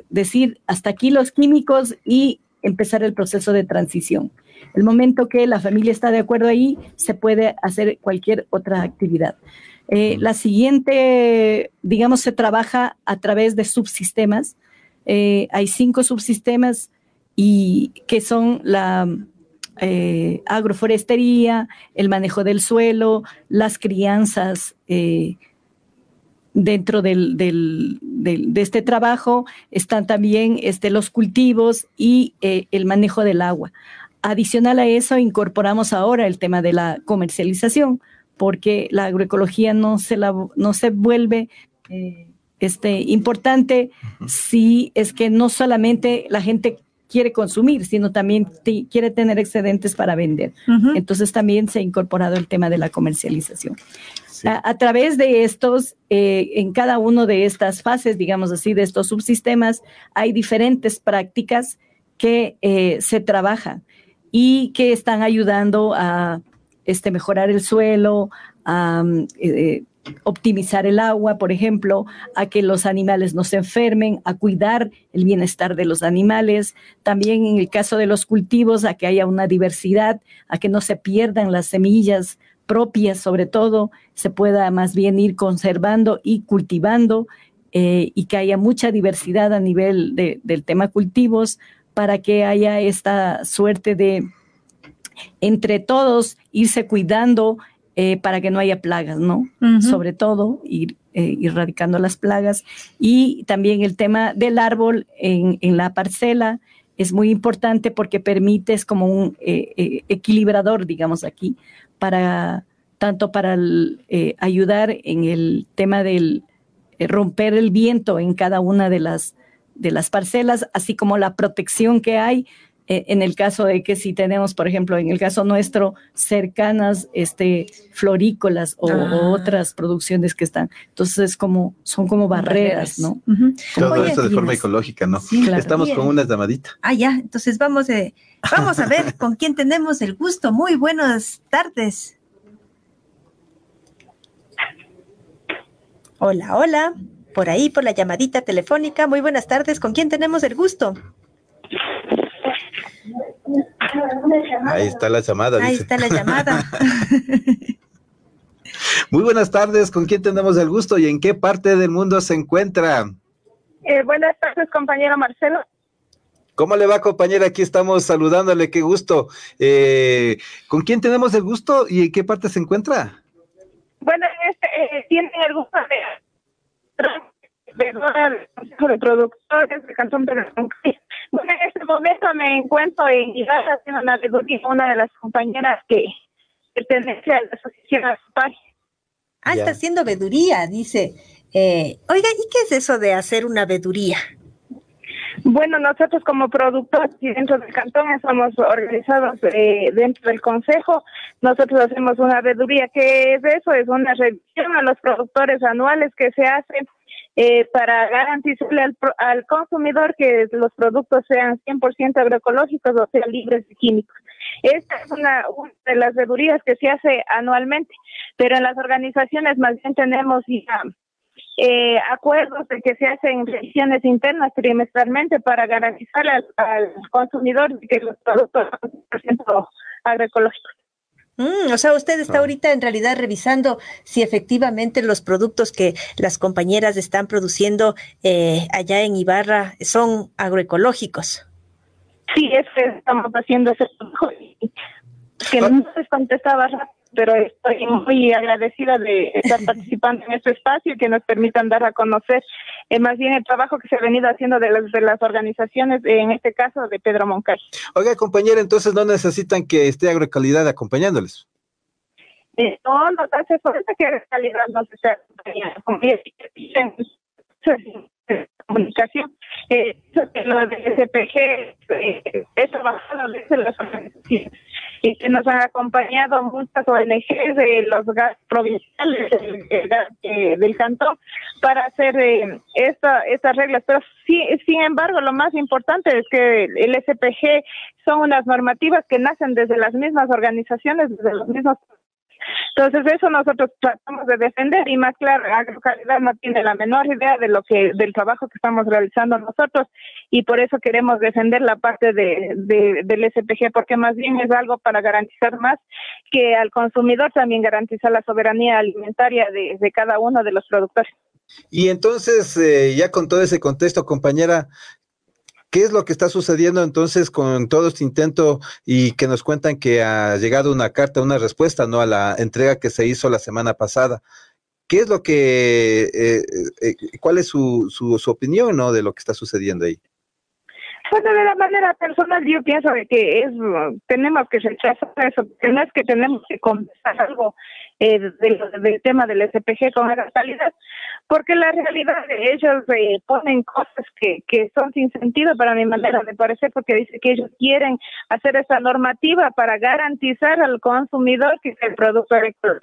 decir hasta aquí los químicos y empezar el proceso de transición. El momento que la familia está de acuerdo ahí, se puede hacer cualquier otra actividad. Eh, la siguiente, digamos, se trabaja a través de subsistemas. Eh, hay cinco subsistemas y que son la eh, agroforestería, el manejo del suelo, las crianzas dentro del, de este trabajo están también este, los cultivos y eh, el manejo del agua. Adicional a eso, incorporamos ahora el tema de la comercialización, porque la agroecología no se, la, no se vuelve este, importante si es que no solamente la gente quiere consumir, sino también quiere tener excedentes para vender. Entonces también se ha incorporado el tema de la comercialización. A, través de estos, eh, en cada una de estas fases, digamos así, de estos subsistemas, hay diferentes prácticas que eh, se trabajan y que están ayudando a este, mejorar el suelo, a eh, optimizar el agua, por ejemplo, a que los animales no se enfermen, a cuidar el bienestar de los animales, también en el caso de los cultivos, a que haya una diversidad, a que no se pierdan las semillas propias, sobre todo, se pueda más bien ir conservando y cultivando eh, y que haya mucha diversidad a nivel del tema cultivos para que haya esta suerte de entre todos irse cuidando eh, para que no haya plagas, ¿no? Sobre todo, ir eh, erradicando las plagas. Y también el tema del árbol en, la parcela es muy importante porque permite, es como un eh, equilibrador, digamos aquí, para tanto para ayudar en el tema del romper el viento en cada una de las, de las parcelas, así como la protección que hay eh, en el caso de que si tenemos, por ejemplo, en el caso nuestro, cercanas este, florícolas o, ah. otras producciones que están. Entonces, como, son como barreras, ¿no? Todo esto de forma ecológica, ¿no? Sí, Estamos con una llamadita. Ah, ya, entonces vamos, eh, vamos a ver con quién tenemos el gusto. Muy buenas tardes. Hola, hola. por ahí, por la llamadita telefónica. Muy buenas tardes. ¿Con quién tenemos el gusto? Ahí está la llamada. Ahí dice. está la llamada. (laughs) Muy buenas tardes. ¿Con quién tenemos el gusto y en qué parte del mundo se encuentra? Eh, buenas tardes, compañero Marcelo. ¿Cómo le va, compañera? Aquí estamos saludándole. Qué gusto. Eh, ¿Con quién tenemos el gusto y en qué parte se encuentra? Bueno, este, eh, tienen el gusto de, de, del Consejo de Productores del Cantón Pedro Bueno, (laughs) en este momento me encuentro en Ibarra haciendo una veeduría una de las compañeras que pertenece a la Asociación Aspar. Ah, está haciendo veduría, dice. Eh, oiga, ¿y qué es eso de hacer una veduría? Bueno, nosotros como productores y dentro del cantón estamos organizados eh, dentro del consejo. Nosotros hacemos una veeduría. ¿Qué es eso? Es una revisión a los productores anuales que se hacen eh, para garantizarle al, al, consumidor que los productos sean 100% agroecológicos o sea libres de químicos. Esta es una, de las veedurías que se hace anualmente, pero en las organizaciones más bien tenemos eh, acuerdos de que se hacen revisiones internas trimestralmente para garantizar al, al consumidor que los productos son 100% agroecológicos. Mm, o sea, usted está ahorita en realidad revisando si efectivamente los productos que las compañeras están produciendo eh, allá en Ibarra son agroecológicos. Sí, es que estamos haciendo ese trabajo que no se contestaba rápido pero estoy muy agradecida de estar participando en este espacio y que nos permitan dar a conocer eh, más bien el trabajo que se ha venido haciendo de las, de las organizaciones, en este caso de Pedro Moncal. Oiga, compañera, entonces no necesitan que esté agroecalidad acompañándoles. Eh, no, nos hace falta que agroecalidad nos esté acompañando. comunicación, eh, lo de SPG eh, he trabajado desde las organizaciones y que nos han acompañado muchas ONGs de los gas provinciales del, del cantón para hacer eh, esta, estas reglas. Pero sí, sin embargo, lo más importante es que el SPG son unas normativas que nacen desde las mismas organizaciones, desde los mismos entonces eso nosotros tratamos de defender y más claro, Agrocalidad no tiene la menor idea de lo que del trabajo que estamos realizando nosotros y por eso queremos defender la parte de, de, del SPG porque más bien es algo para garantizar más que al consumidor también garantiza la soberanía alimentaria de, de cada uno de los productores. Y entonces, eh, ya con todo ese contexto, compañera, ¿Qué es lo que está sucediendo entonces con todo este intento y que nos cuentan que ha llegado una carta, una respuesta, ¿no? A la entrega que se hizo la semana pasada. ¿Qué es lo que, eh, eh, cuál es su, su, su, opinión, ¿no? De lo que está sucediendo ahí. Bueno, de la manera personal yo pienso que es, tenemos que rechazar eso, no es que tenemos que conversar algo eh, del, del, tema del SPG con la calidad, porque la realidad de ellos eh, ponen cosas que, que son sin sentido para mi manera de parecer, porque dice que ellos quieren hacer esa normativa para garantizar al consumidor que es el producto.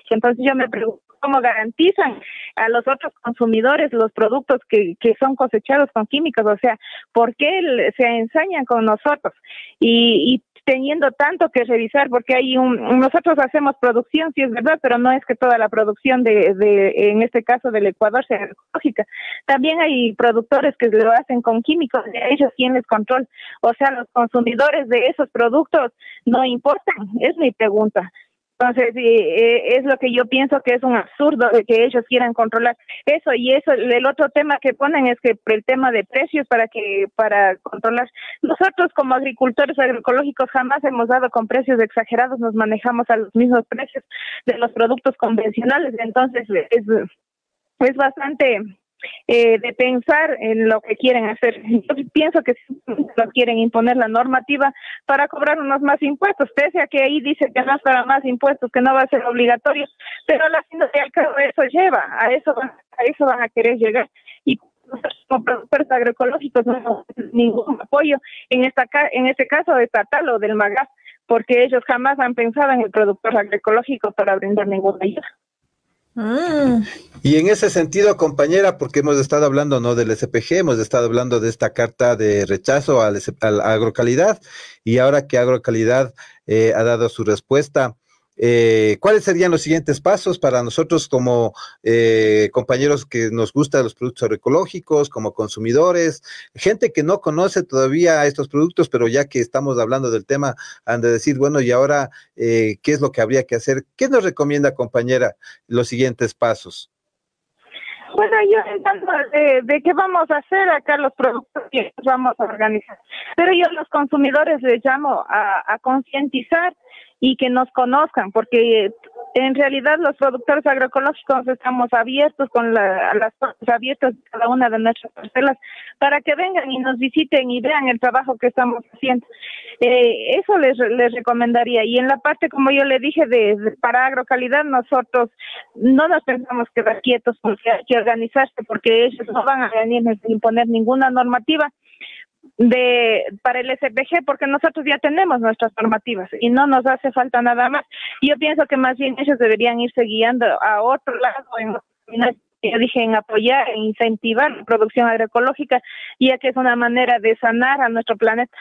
Entonces yo me pregunto, ¿cómo garantizan a los otros consumidores los productos que, que son cosechados con químicos? O sea, ¿por qué se ensañan con nosotros? Y, y teniendo tanto que revisar porque hay un nosotros hacemos producción sí es verdad pero no es que toda la producción de, de en este caso del Ecuador sea ecológica. También hay productores que lo hacen con químicos de ellos tienen control. O sea los consumidores de esos productos no importan es mi pregunta entonces, eh, es lo que yo pienso que es un absurdo que ellos quieran controlar eso y eso. El otro tema que ponen es que el tema de precios para que para controlar. Nosotros como agricultores agroecológicos jamás hemos dado con precios exagerados, nos manejamos a los mismos precios de los productos convencionales. Entonces, es, es bastante eh, de pensar en lo que quieren hacer. Yo pienso que no quieren imponer la normativa para cobrar unos más impuestos, pese a que ahí dice que no para más impuestos, que no va a ser obligatorio, pero la fin del cabo eso lleva, a eso, a eso van a querer llegar. Y como productores agroecológicos no ningún apoyo en esta en este caso estatal o del MAGAS, porque ellos jamás han pensado en el productor agroecológico para brindar ninguna ayuda. Mm. Y en ese sentido, compañera, porque hemos estado hablando no del SPG, hemos estado hablando de esta carta de rechazo a la agrocalidad, y ahora que agrocalidad eh, ha dado su respuesta, eh, ¿cuáles serían los siguientes pasos para nosotros como eh, compañeros que nos gustan los productos agroecológicos, como consumidores, gente que no conoce todavía estos productos, pero ya que estamos hablando del tema, han de decir, bueno, y ahora, eh, ¿qué es lo que habría que hacer? ¿Qué nos recomienda, compañera, los siguientes pasos? Bueno, yo entiendo de, de qué vamos a hacer acá los productos que vamos a organizar. Pero yo los consumidores les llamo a concientizar y que nos conozcan, porque en realidad los productores agroecológicos estamos abiertos con la, las puertas abiertas de cada una de nuestras parcelas para que vengan y nos visiten y vean el trabajo que estamos haciendo. Eh, eso les, les recomendaría. Y en la parte, como yo le dije, de, para agrocalidad, nosotros no nos pensamos quedar quietos porque hay que organizarse, porque ellos no van a venir a imponer ninguna normativa de para el SPG porque nosotros ya tenemos nuestras normativas y no nos hace falta nada más. Yo pienso que más bien ellos deberían irse guiando a otro lado en yo dije en apoyar, en incentivar la producción agroecológica, ya que es una manera de sanar a nuestro planeta.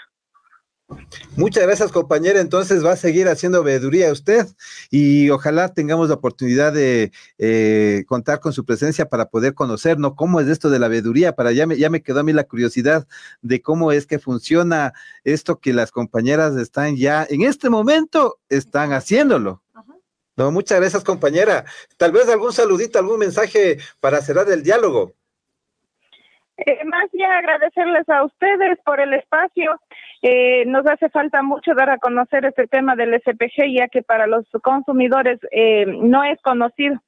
Muchas gracias, compañera. Entonces va a seguir haciendo veeduría usted y ojalá tengamos la oportunidad de eh, contar con su presencia para poder conocernos cómo es esto de la veeduría. Para ya me, ya me quedó a mí la curiosidad de cómo es que funciona esto que las compañeras están ya en este momento están haciéndolo. No, muchas gracias, compañera. Tal vez algún saludito, algún mensaje para cerrar el diálogo. Eh, más bien agradecerles a ustedes por el espacio. Eh, nos hace falta mucho dar a conocer este tema del SPG, ya que para los consumidores eh, no es conocido.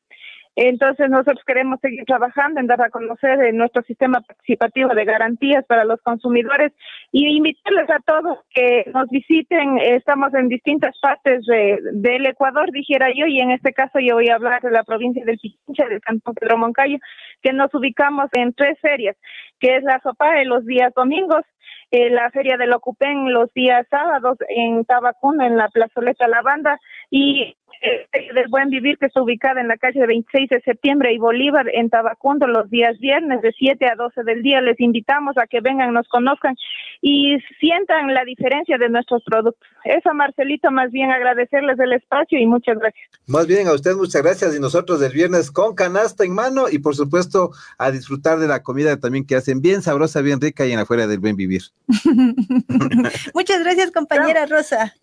Entonces nosotros queremos seguir trabajando en dar a conocer eh, nuestro sistema participativo de garantías para los consumidores y invitarles a todos que nos visiten. Estamos en distintas partes del Ecuador, dijera yo, y en este caso yo voy a hablar de la provincia del Pichincha, del cantón Pedro Moncayo, que nos ubicamos en tres ferias, que es la SOPA en los días domingos, eh, la Feria del Ocupén los días sábados en Tabacún, en la plazoleta Lavanda, y del Buen Vivir, que está ubicada en la calle 26 de septiembre y Bolívar en Tabacundo los días viernes de 7 a 12 del día. Les invitamos a que vengan, nos conozcan y sientan la diferencia de nuestros productos. Eso, Marcelito, más bien agradecerles el espacio y muchas gracias. Más bien a usted muchas gracias y nosotros del viernes con canasta en mano y por supuesto a disfrutar de la comida también que hacen bien sabrosa, bien rica y en afuera del buen vivir. (laughs) (laughs) muchas gracias, compañera Rosa.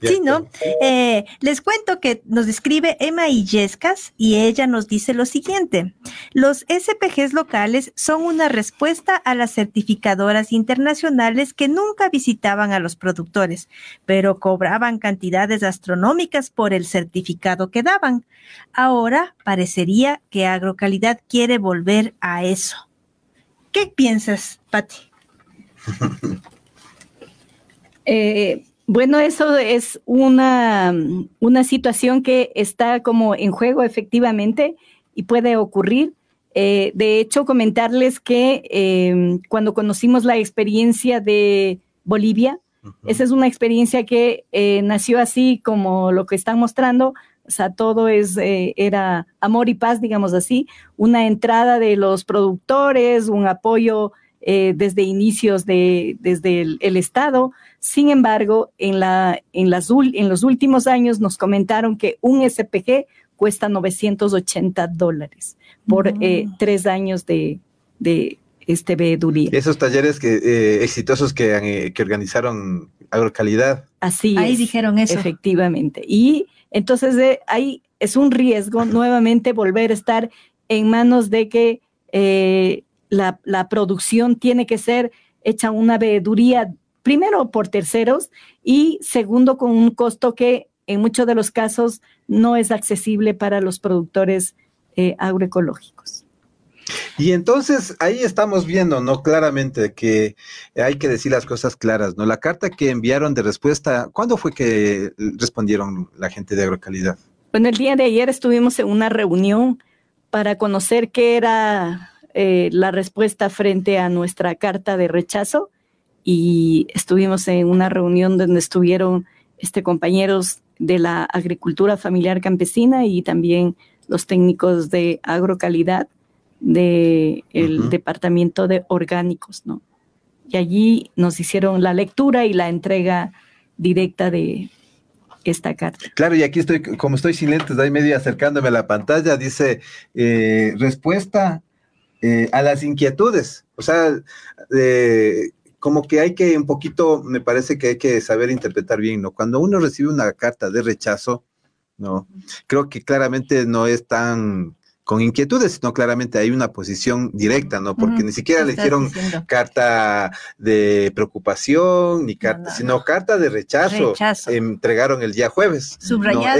Sí, ¿no? Eh, les cuento que nos describe Emma Illescas y ella nos dice lo siguiente. Los SPGs locales son una respuesta a las certificadoras internacionales que nunca visitaban a los productores, pero cobraban cantidades astronómicas por el certificado que daban. Ahora parecería que Agrocalidad quiere volver a eso. ¿Qué piensas, Patti? (laughs) eh, bueno, eso es una, una situación que está como en juego efectivamente y puede ocurrir. Eh, de hecho, comentarles que em, cuando conocimos la experiencia de Bolivia, esa es una experiencia que eh, nació así como lo que están mostrando, o sea, todo es, eh, era amor y paz, digamos así, una entrada de los productores, un apoyo desde inicios de, desde el Estado, sin embargo, en, la, en, las, en los últimos años nos comentaron que un SPG cuesta 980 dólares por eh, tres años de, de este veeduría. Esos talleres que, eh, exitosos que, eh, que organizaron Agrocalidad. Así Ahí dijeron eso. Efectivamente. Y entonces ahí es un riesgo nuevamente volver a estar en manos de que la, la producción tiene que ser hecha una veeduría primero por terceros y segundo con un costo que en muchos de los casos no es accesible para los productores eh, agroecológicos. Y entonces ahí estamos viendo, ¿no? Claramente que hay que decir las cosas claras, ¿no? La carta que enviaron de respuesta, ¿cuándo fue que respondieron la gente de agrocalidad? Bueno, el día de ayer estuvimos en una reunión para conocer qué era eh, la respuesta frente a nuestra carta de rechazo y estuvimos en una reunión donde estuvieron este, compañeros de la agricultura familiar campesina y también los técnicos de agrocalidad del departamento de orgánicos, ¿no? Y allí nos hicieron la lectura y la entrega directa de, esta carta. Claro, y aquí estoy, como estoy sin lentes, ahí medio acercándome a la pantalla, dice eh, respuesta eh, a las inquietudes. O sea, eh, como que hay que un poquito, me parece que hay que saber interpretar bien, ¿no? Cuando uno recibe una carta de rechazo, ¿no? Creo que claramente no es tan con inquietudes, sino claramente hay una posición directa, ¿no? Porque ni siquiera le hicieron diciendo. carta de preocupación, ni carta, no, sino carta de rechazo. Rechazo. Entregaron el día jueves.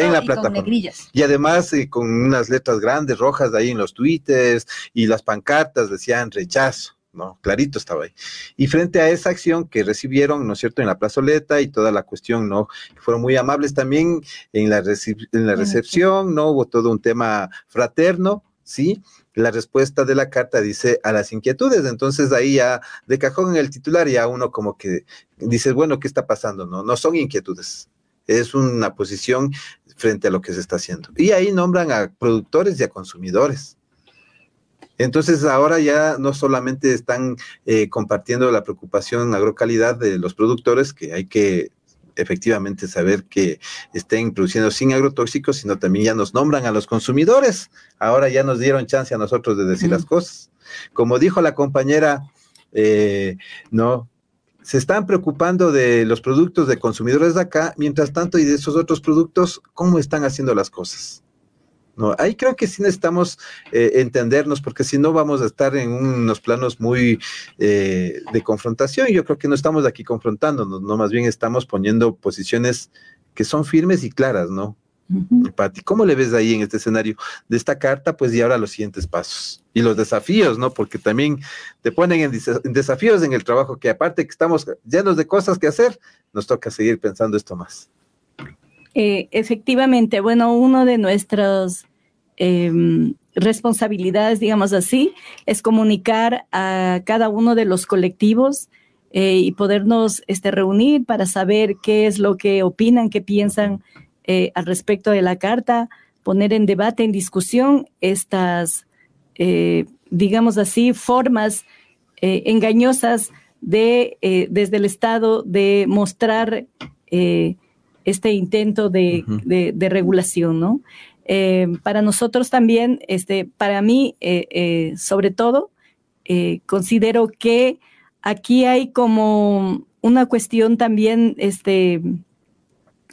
en la y con plataforma. negrillas. Y además eh, con unas letras grandes, rojas, ahí en los twitters y las pancartas decían rechazo, ¿no? Clarito estaba ahí. Y frente a esa acción que recibieron, ¿no es cierto?, en la plazoleta y toda la cuestión, ¿no? Fueron muy amables también en la, en la recepción, ¿no? Hubo todo un tema fraterno, ¿sí? La respuesta de la carta dice a las inquietudes, entonces ahí ya de cajón en el titular ya uno como que dice, bueno, ¿qué está pasando? No, no son inquietudes, es una posición frente a lo que se está haciendo. Y ahí nombran a productores y a consumidores. Entonces ahora ya no solamente están eh, compartiendo la preocupación agrocalidad de los productores, que hay que efectivamente saber que estén produciendo sin agrotóxicos, sino también ya nos nombran a los consumidores. Ahora ya nos dieron chance a nosotros de decir las cosas. Como dijo la compañera, eh, no, se están preocupando de los productos de consumidores de acá, mientras tanto, y de esos otros productos, ¿cómo están haciendo las cosas? No, ahí creo que sí necesitamos eh, entendernos, porque si no vamos a estar en unos planos muy eh, de confrontación. Yo creo que no estamos aquí confrontándonos, no, más bien estamos poniendo posiciones que son firmes y claras, ¿no? Pati, ¿cómo le ves ahí en este escenario de esta carta? Pues y ahora los siguientes pasos y los desafíos, ¿no? Porque también te ponen en desafíos en el trabajo, que aparte que estamos llenos de cosas que hacer, nos toca seguir pensando esto más. Eh, efectivamente, bueno, uno de nuestras em, responsabilidades, digamos así, es comunicar a cada uno de los colectivos eh, y podernos este, reunir para saber qué es lo que opinan, qué piensan eh, al respecto de la carta, poner en debate, en discusión estas, digamos así, formas engañosas de, desde el Estado de mostrar este intento de, de- de regulación, ¿no? Eh, para nosotros también, este, para mí, eh, eh, sobre todo, considero que aquí hay como una cuestión también, este,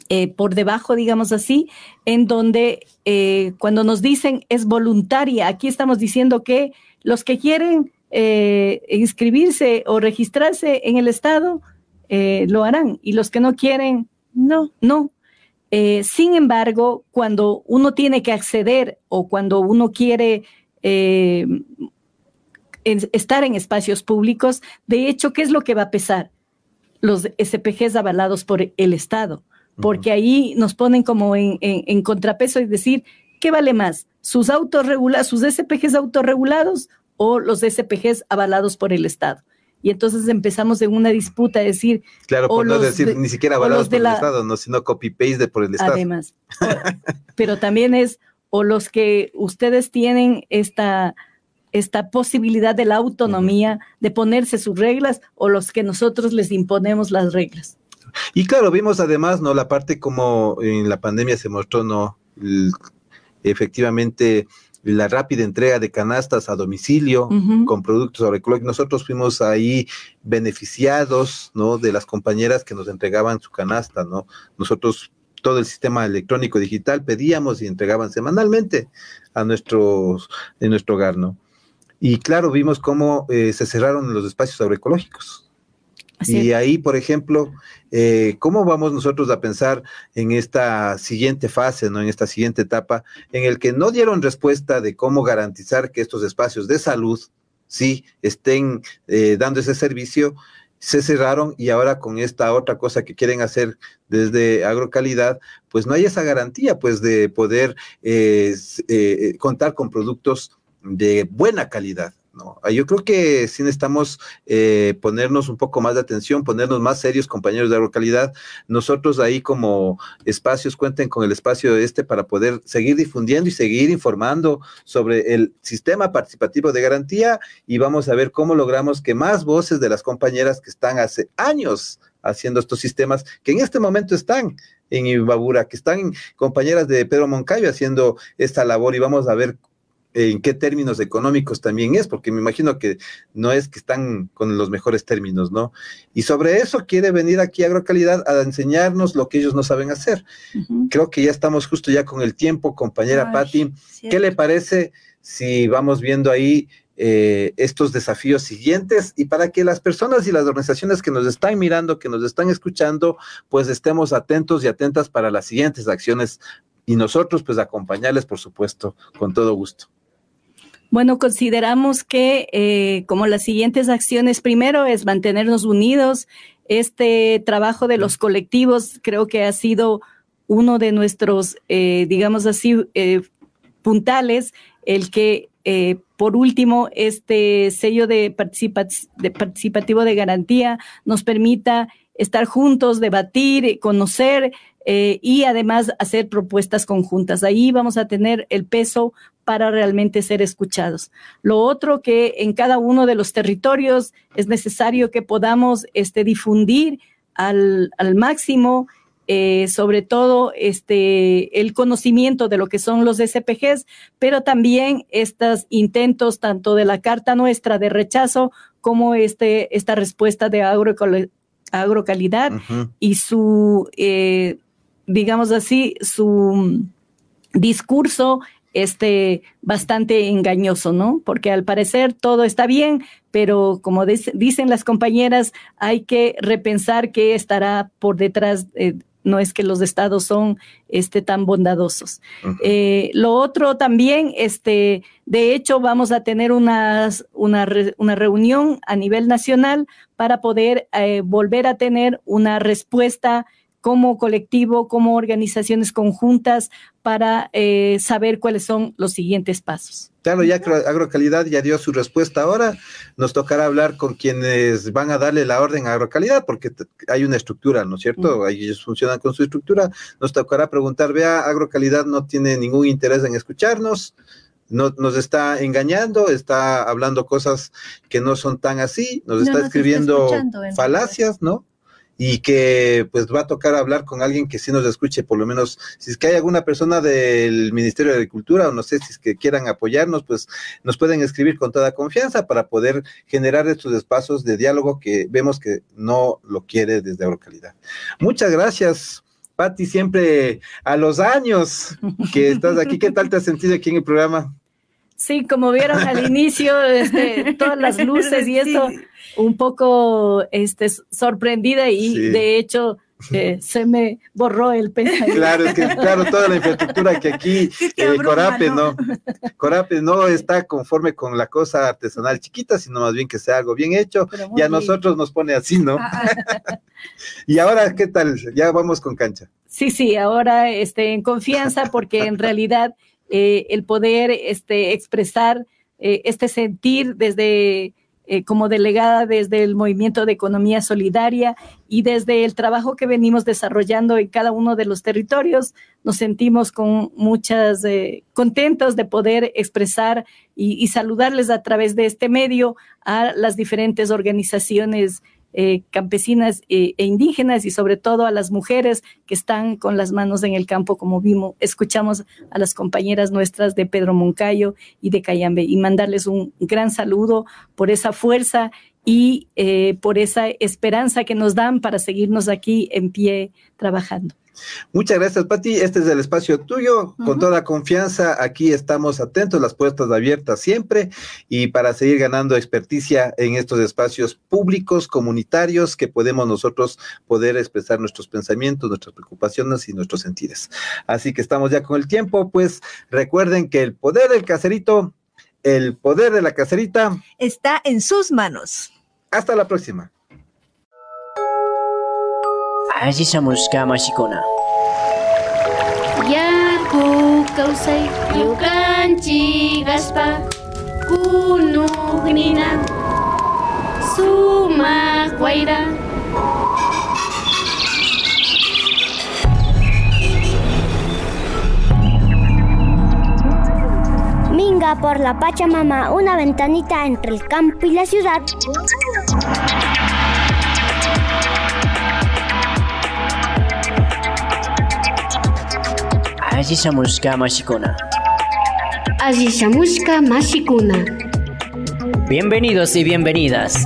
eh, por debajo, digamos así, en donde eh, cuando nos dicen es voluntaria, aquí estamos diciendo que los que quieren eh, inscribirse o registrarse en el Estado lo harán y los que no quieren, no, no. Eh, sin embargo, cuando uno tiene que acceder o cuando uno quiere eh, en- estar en espacios públicos, de hecho, ¿qué es lo que va a pesar? Los SPGs avalados por el Estado, porque ahí nos ponen como en, en- en contrapeso y decir, ¿qué vale más? ¿Sus autorregulados, sus SPGs autorregulados o los SPGs avalados por el Estado? Y entonces empezamos en una disputa, es decir, Claro, por no decir de- ni siquiera de por la- el Estado, no, sino copy-paste de por el Estado. Además. (laughs) Pero también es, o los que ustedes tienen esta, esta posibilidad de la autonomía de ponerse sus reglas, o los que nosotros les imponemos las reglas. Y claro, vimos además, ¿no? La parte como en la pandemia se mostró, ¿no? El- efectivamente, la rápida entrega de canastas a domicilio con productos agroecológicos. Nosotros fuimos ahí beneficiados, ¿no? De las compañeras que nos entregaban su canasta, ¿no? Nosotros todo el sistema electrónico digital pedíamos y entregaban semanalmente a nuestros, en nuestro hogar, ¿no? Y claro, vimos cómo eh, se cerraron los espacios agroecológicos. Así y es. ahí, por ejemplo, eh, ¿cómo vamos nosotros a pensar en esta siguiente fase, ¿no? en esta siguiente etapa, en el que no dieron respuesta de cómo garantizar que estos espacios de salud sí estén eh, dando ese servicio? Se cerraron y ahora con esta otra cosa que quieren hacer desde agrocalidad, pues no hay esa garantía, pues de poder eh, eh, contar con productos de buena calidad. ¿No? Ah, Yo creo que sí necesitamos eh, ponernos un poco más de atención, ponernos más serios, compañeros de agrocalidad. Nosotros ahí como espacios cuenten con el espacio este para poder seguir difundiendo y seguir informando sobre el sistema participativo de garantía y vamos a ver cómo logramos que más voces de las compañeras que están hace años haciendo estos sistemas que en este momento están en Ibabura, que están compañeras de Pedro Moncayo haciendo esta labor y vamos a ver en qué términos económicos también es, porque me imagino que no es que están con los mejores términos, ¿no? Y sobre eso quiere venir aquí Agrocalidad a enseñarnos lo que ellos no saben hacer. Creo que ya estamos justo ya con el tiempo, compañera Patti. ¿Qué le parece si vamos viendo ahí eh, estos desafíos siguientes y para que las personas y las organizaciones que nos están mirando, que nos están escuchando, pues estemos atentos y atentas para las siguientes acciones y nosotros pues acompañarles, por supuesto, con todo gusto. Bueno, consideramos que eh, como las siguientes acciones, primero es mantenernos unidos. Este trabajo de los colectivos creo que ha sido uno de nuestros, eh, digamos así, eh, puntales, el que por último, este sello de, de, participativo de garantía nos permita estar juntos, debatir, conocer y además hacer propuestas conjuntas. Ahí vamos a tener el peso para realmente ser escuchados. Lo otro que en cada uno de los territorios es necesario que podamos este, difundir al, máximo, eh, sobre todo este, el conocimiento de lo que son los SPGs, pero también estos intentos tanto de la carta nuestra de rechazo como este, esta respuesta de agrocalidad y su, eh, digamos así, su discurso este bastante engañoso, ¿no? Porque al parecer todo está bien, pero como dicen las compañeras, hay que repensar qué estará por detrás. no es que los estados son este, tan bondadosos. Eh, lo otro también, este, de hecho, vamos a tener unas, una, una reunión a nivel nacional para poder eh, volver a tener una respuesta como colectivo, como organizaciones conjuntas para eh, saber cuáles son los siguientes pasos. Claro, ya Agrocalidad ya dio su respuesta ahora. Nos tocará hablar con quienes van a darle la orden a Agrocalidad, porque hay una estructura, ¿no es cierto? Mm. Ellos funcionan con su estructura. Nos tocará preguntar, vea, Agrocalidad no tiene ningún interés en escucharnos. No, nos está engañando, está hablando cosas que no son tan así, nos está escribiendo falacias, ¿no? Y que pues va a tocar hablar con alguien que sí nos escuche, por lo menos si es que hay alguna persona del Ministerio de Agricultura o no sé si es que quieran apoyarnos, pues nos pueden escribir con toda confianza para poder generar estos espacios de diálogo que vemos que no lo quiere desde Agrocalidad. Muchas gracias. Patti, siempre a los años que estás aquí, ¿qué tal te has sentido aquí en el programa? Sí, como vieron al (laughs) inicio, este, todas las luces y eso, un poco este, sorprendida y de hecho eh, se me borró el pensamiento. Claro, es que claro, toda la infraestructura que aquí (laughs) eh, Corape ¿no? Corape no está conforme con la cosa artesanal chiquita, sino más bien que sea algo bien hecho y a nosotros nos pone así, ¿no? Ah, ah. (laughs) y ahora, ¿qué tal? Ya vamos con cancha. Sí, sí, ahora este, en confianza porque en realidad eh, el poder este, expresar eh, este sentir desde eh, como delegada desde el movimiento de economía solidaria y desde el trabajo que venimos desarrollando en cada uno de los territorios, nos sentimos con muchas contentos de poder expresar y, saludarles a través de este medio a las diferentes organizaciones eh, campesinas eh, e indígenas y sobre todo a las mujeres que están con las manos en el campo, como vimos, escuchamos a las compañeras nuestras de Pedro Moncayo y de Cayambe. Y mandarles un gran saludo por esa fuerza y eh, por esa esperanza que nos dan para seguirnos aquí en pie trabajando. Muchas gracias, Pati. Este es el espacio tuyo. Con toda confianza, aquí estamos atentos, las puertas abiertas siempre y para seguir ganando experticia en estos espacios públicos, comunitarios, que podemos nosotros poder expresar nuestros pensamientos, nuestras preocupaciones y nuestros sentidos. Así que estamos ya con el tiempo, pues recuerden que el poder del caserito, el poder de la caserita está en sus manos. Hasta la próxima. Ashisamushka mashikuna. Yaku kawsay yukanchik aspa kunugnina sumaq wayra Minga por la Pachamama, una ventanita entre el campo y la ciudad. Así Samuska Mashikuna. Así Samuska Mashikuna. Bienvenidos y bienvenidas.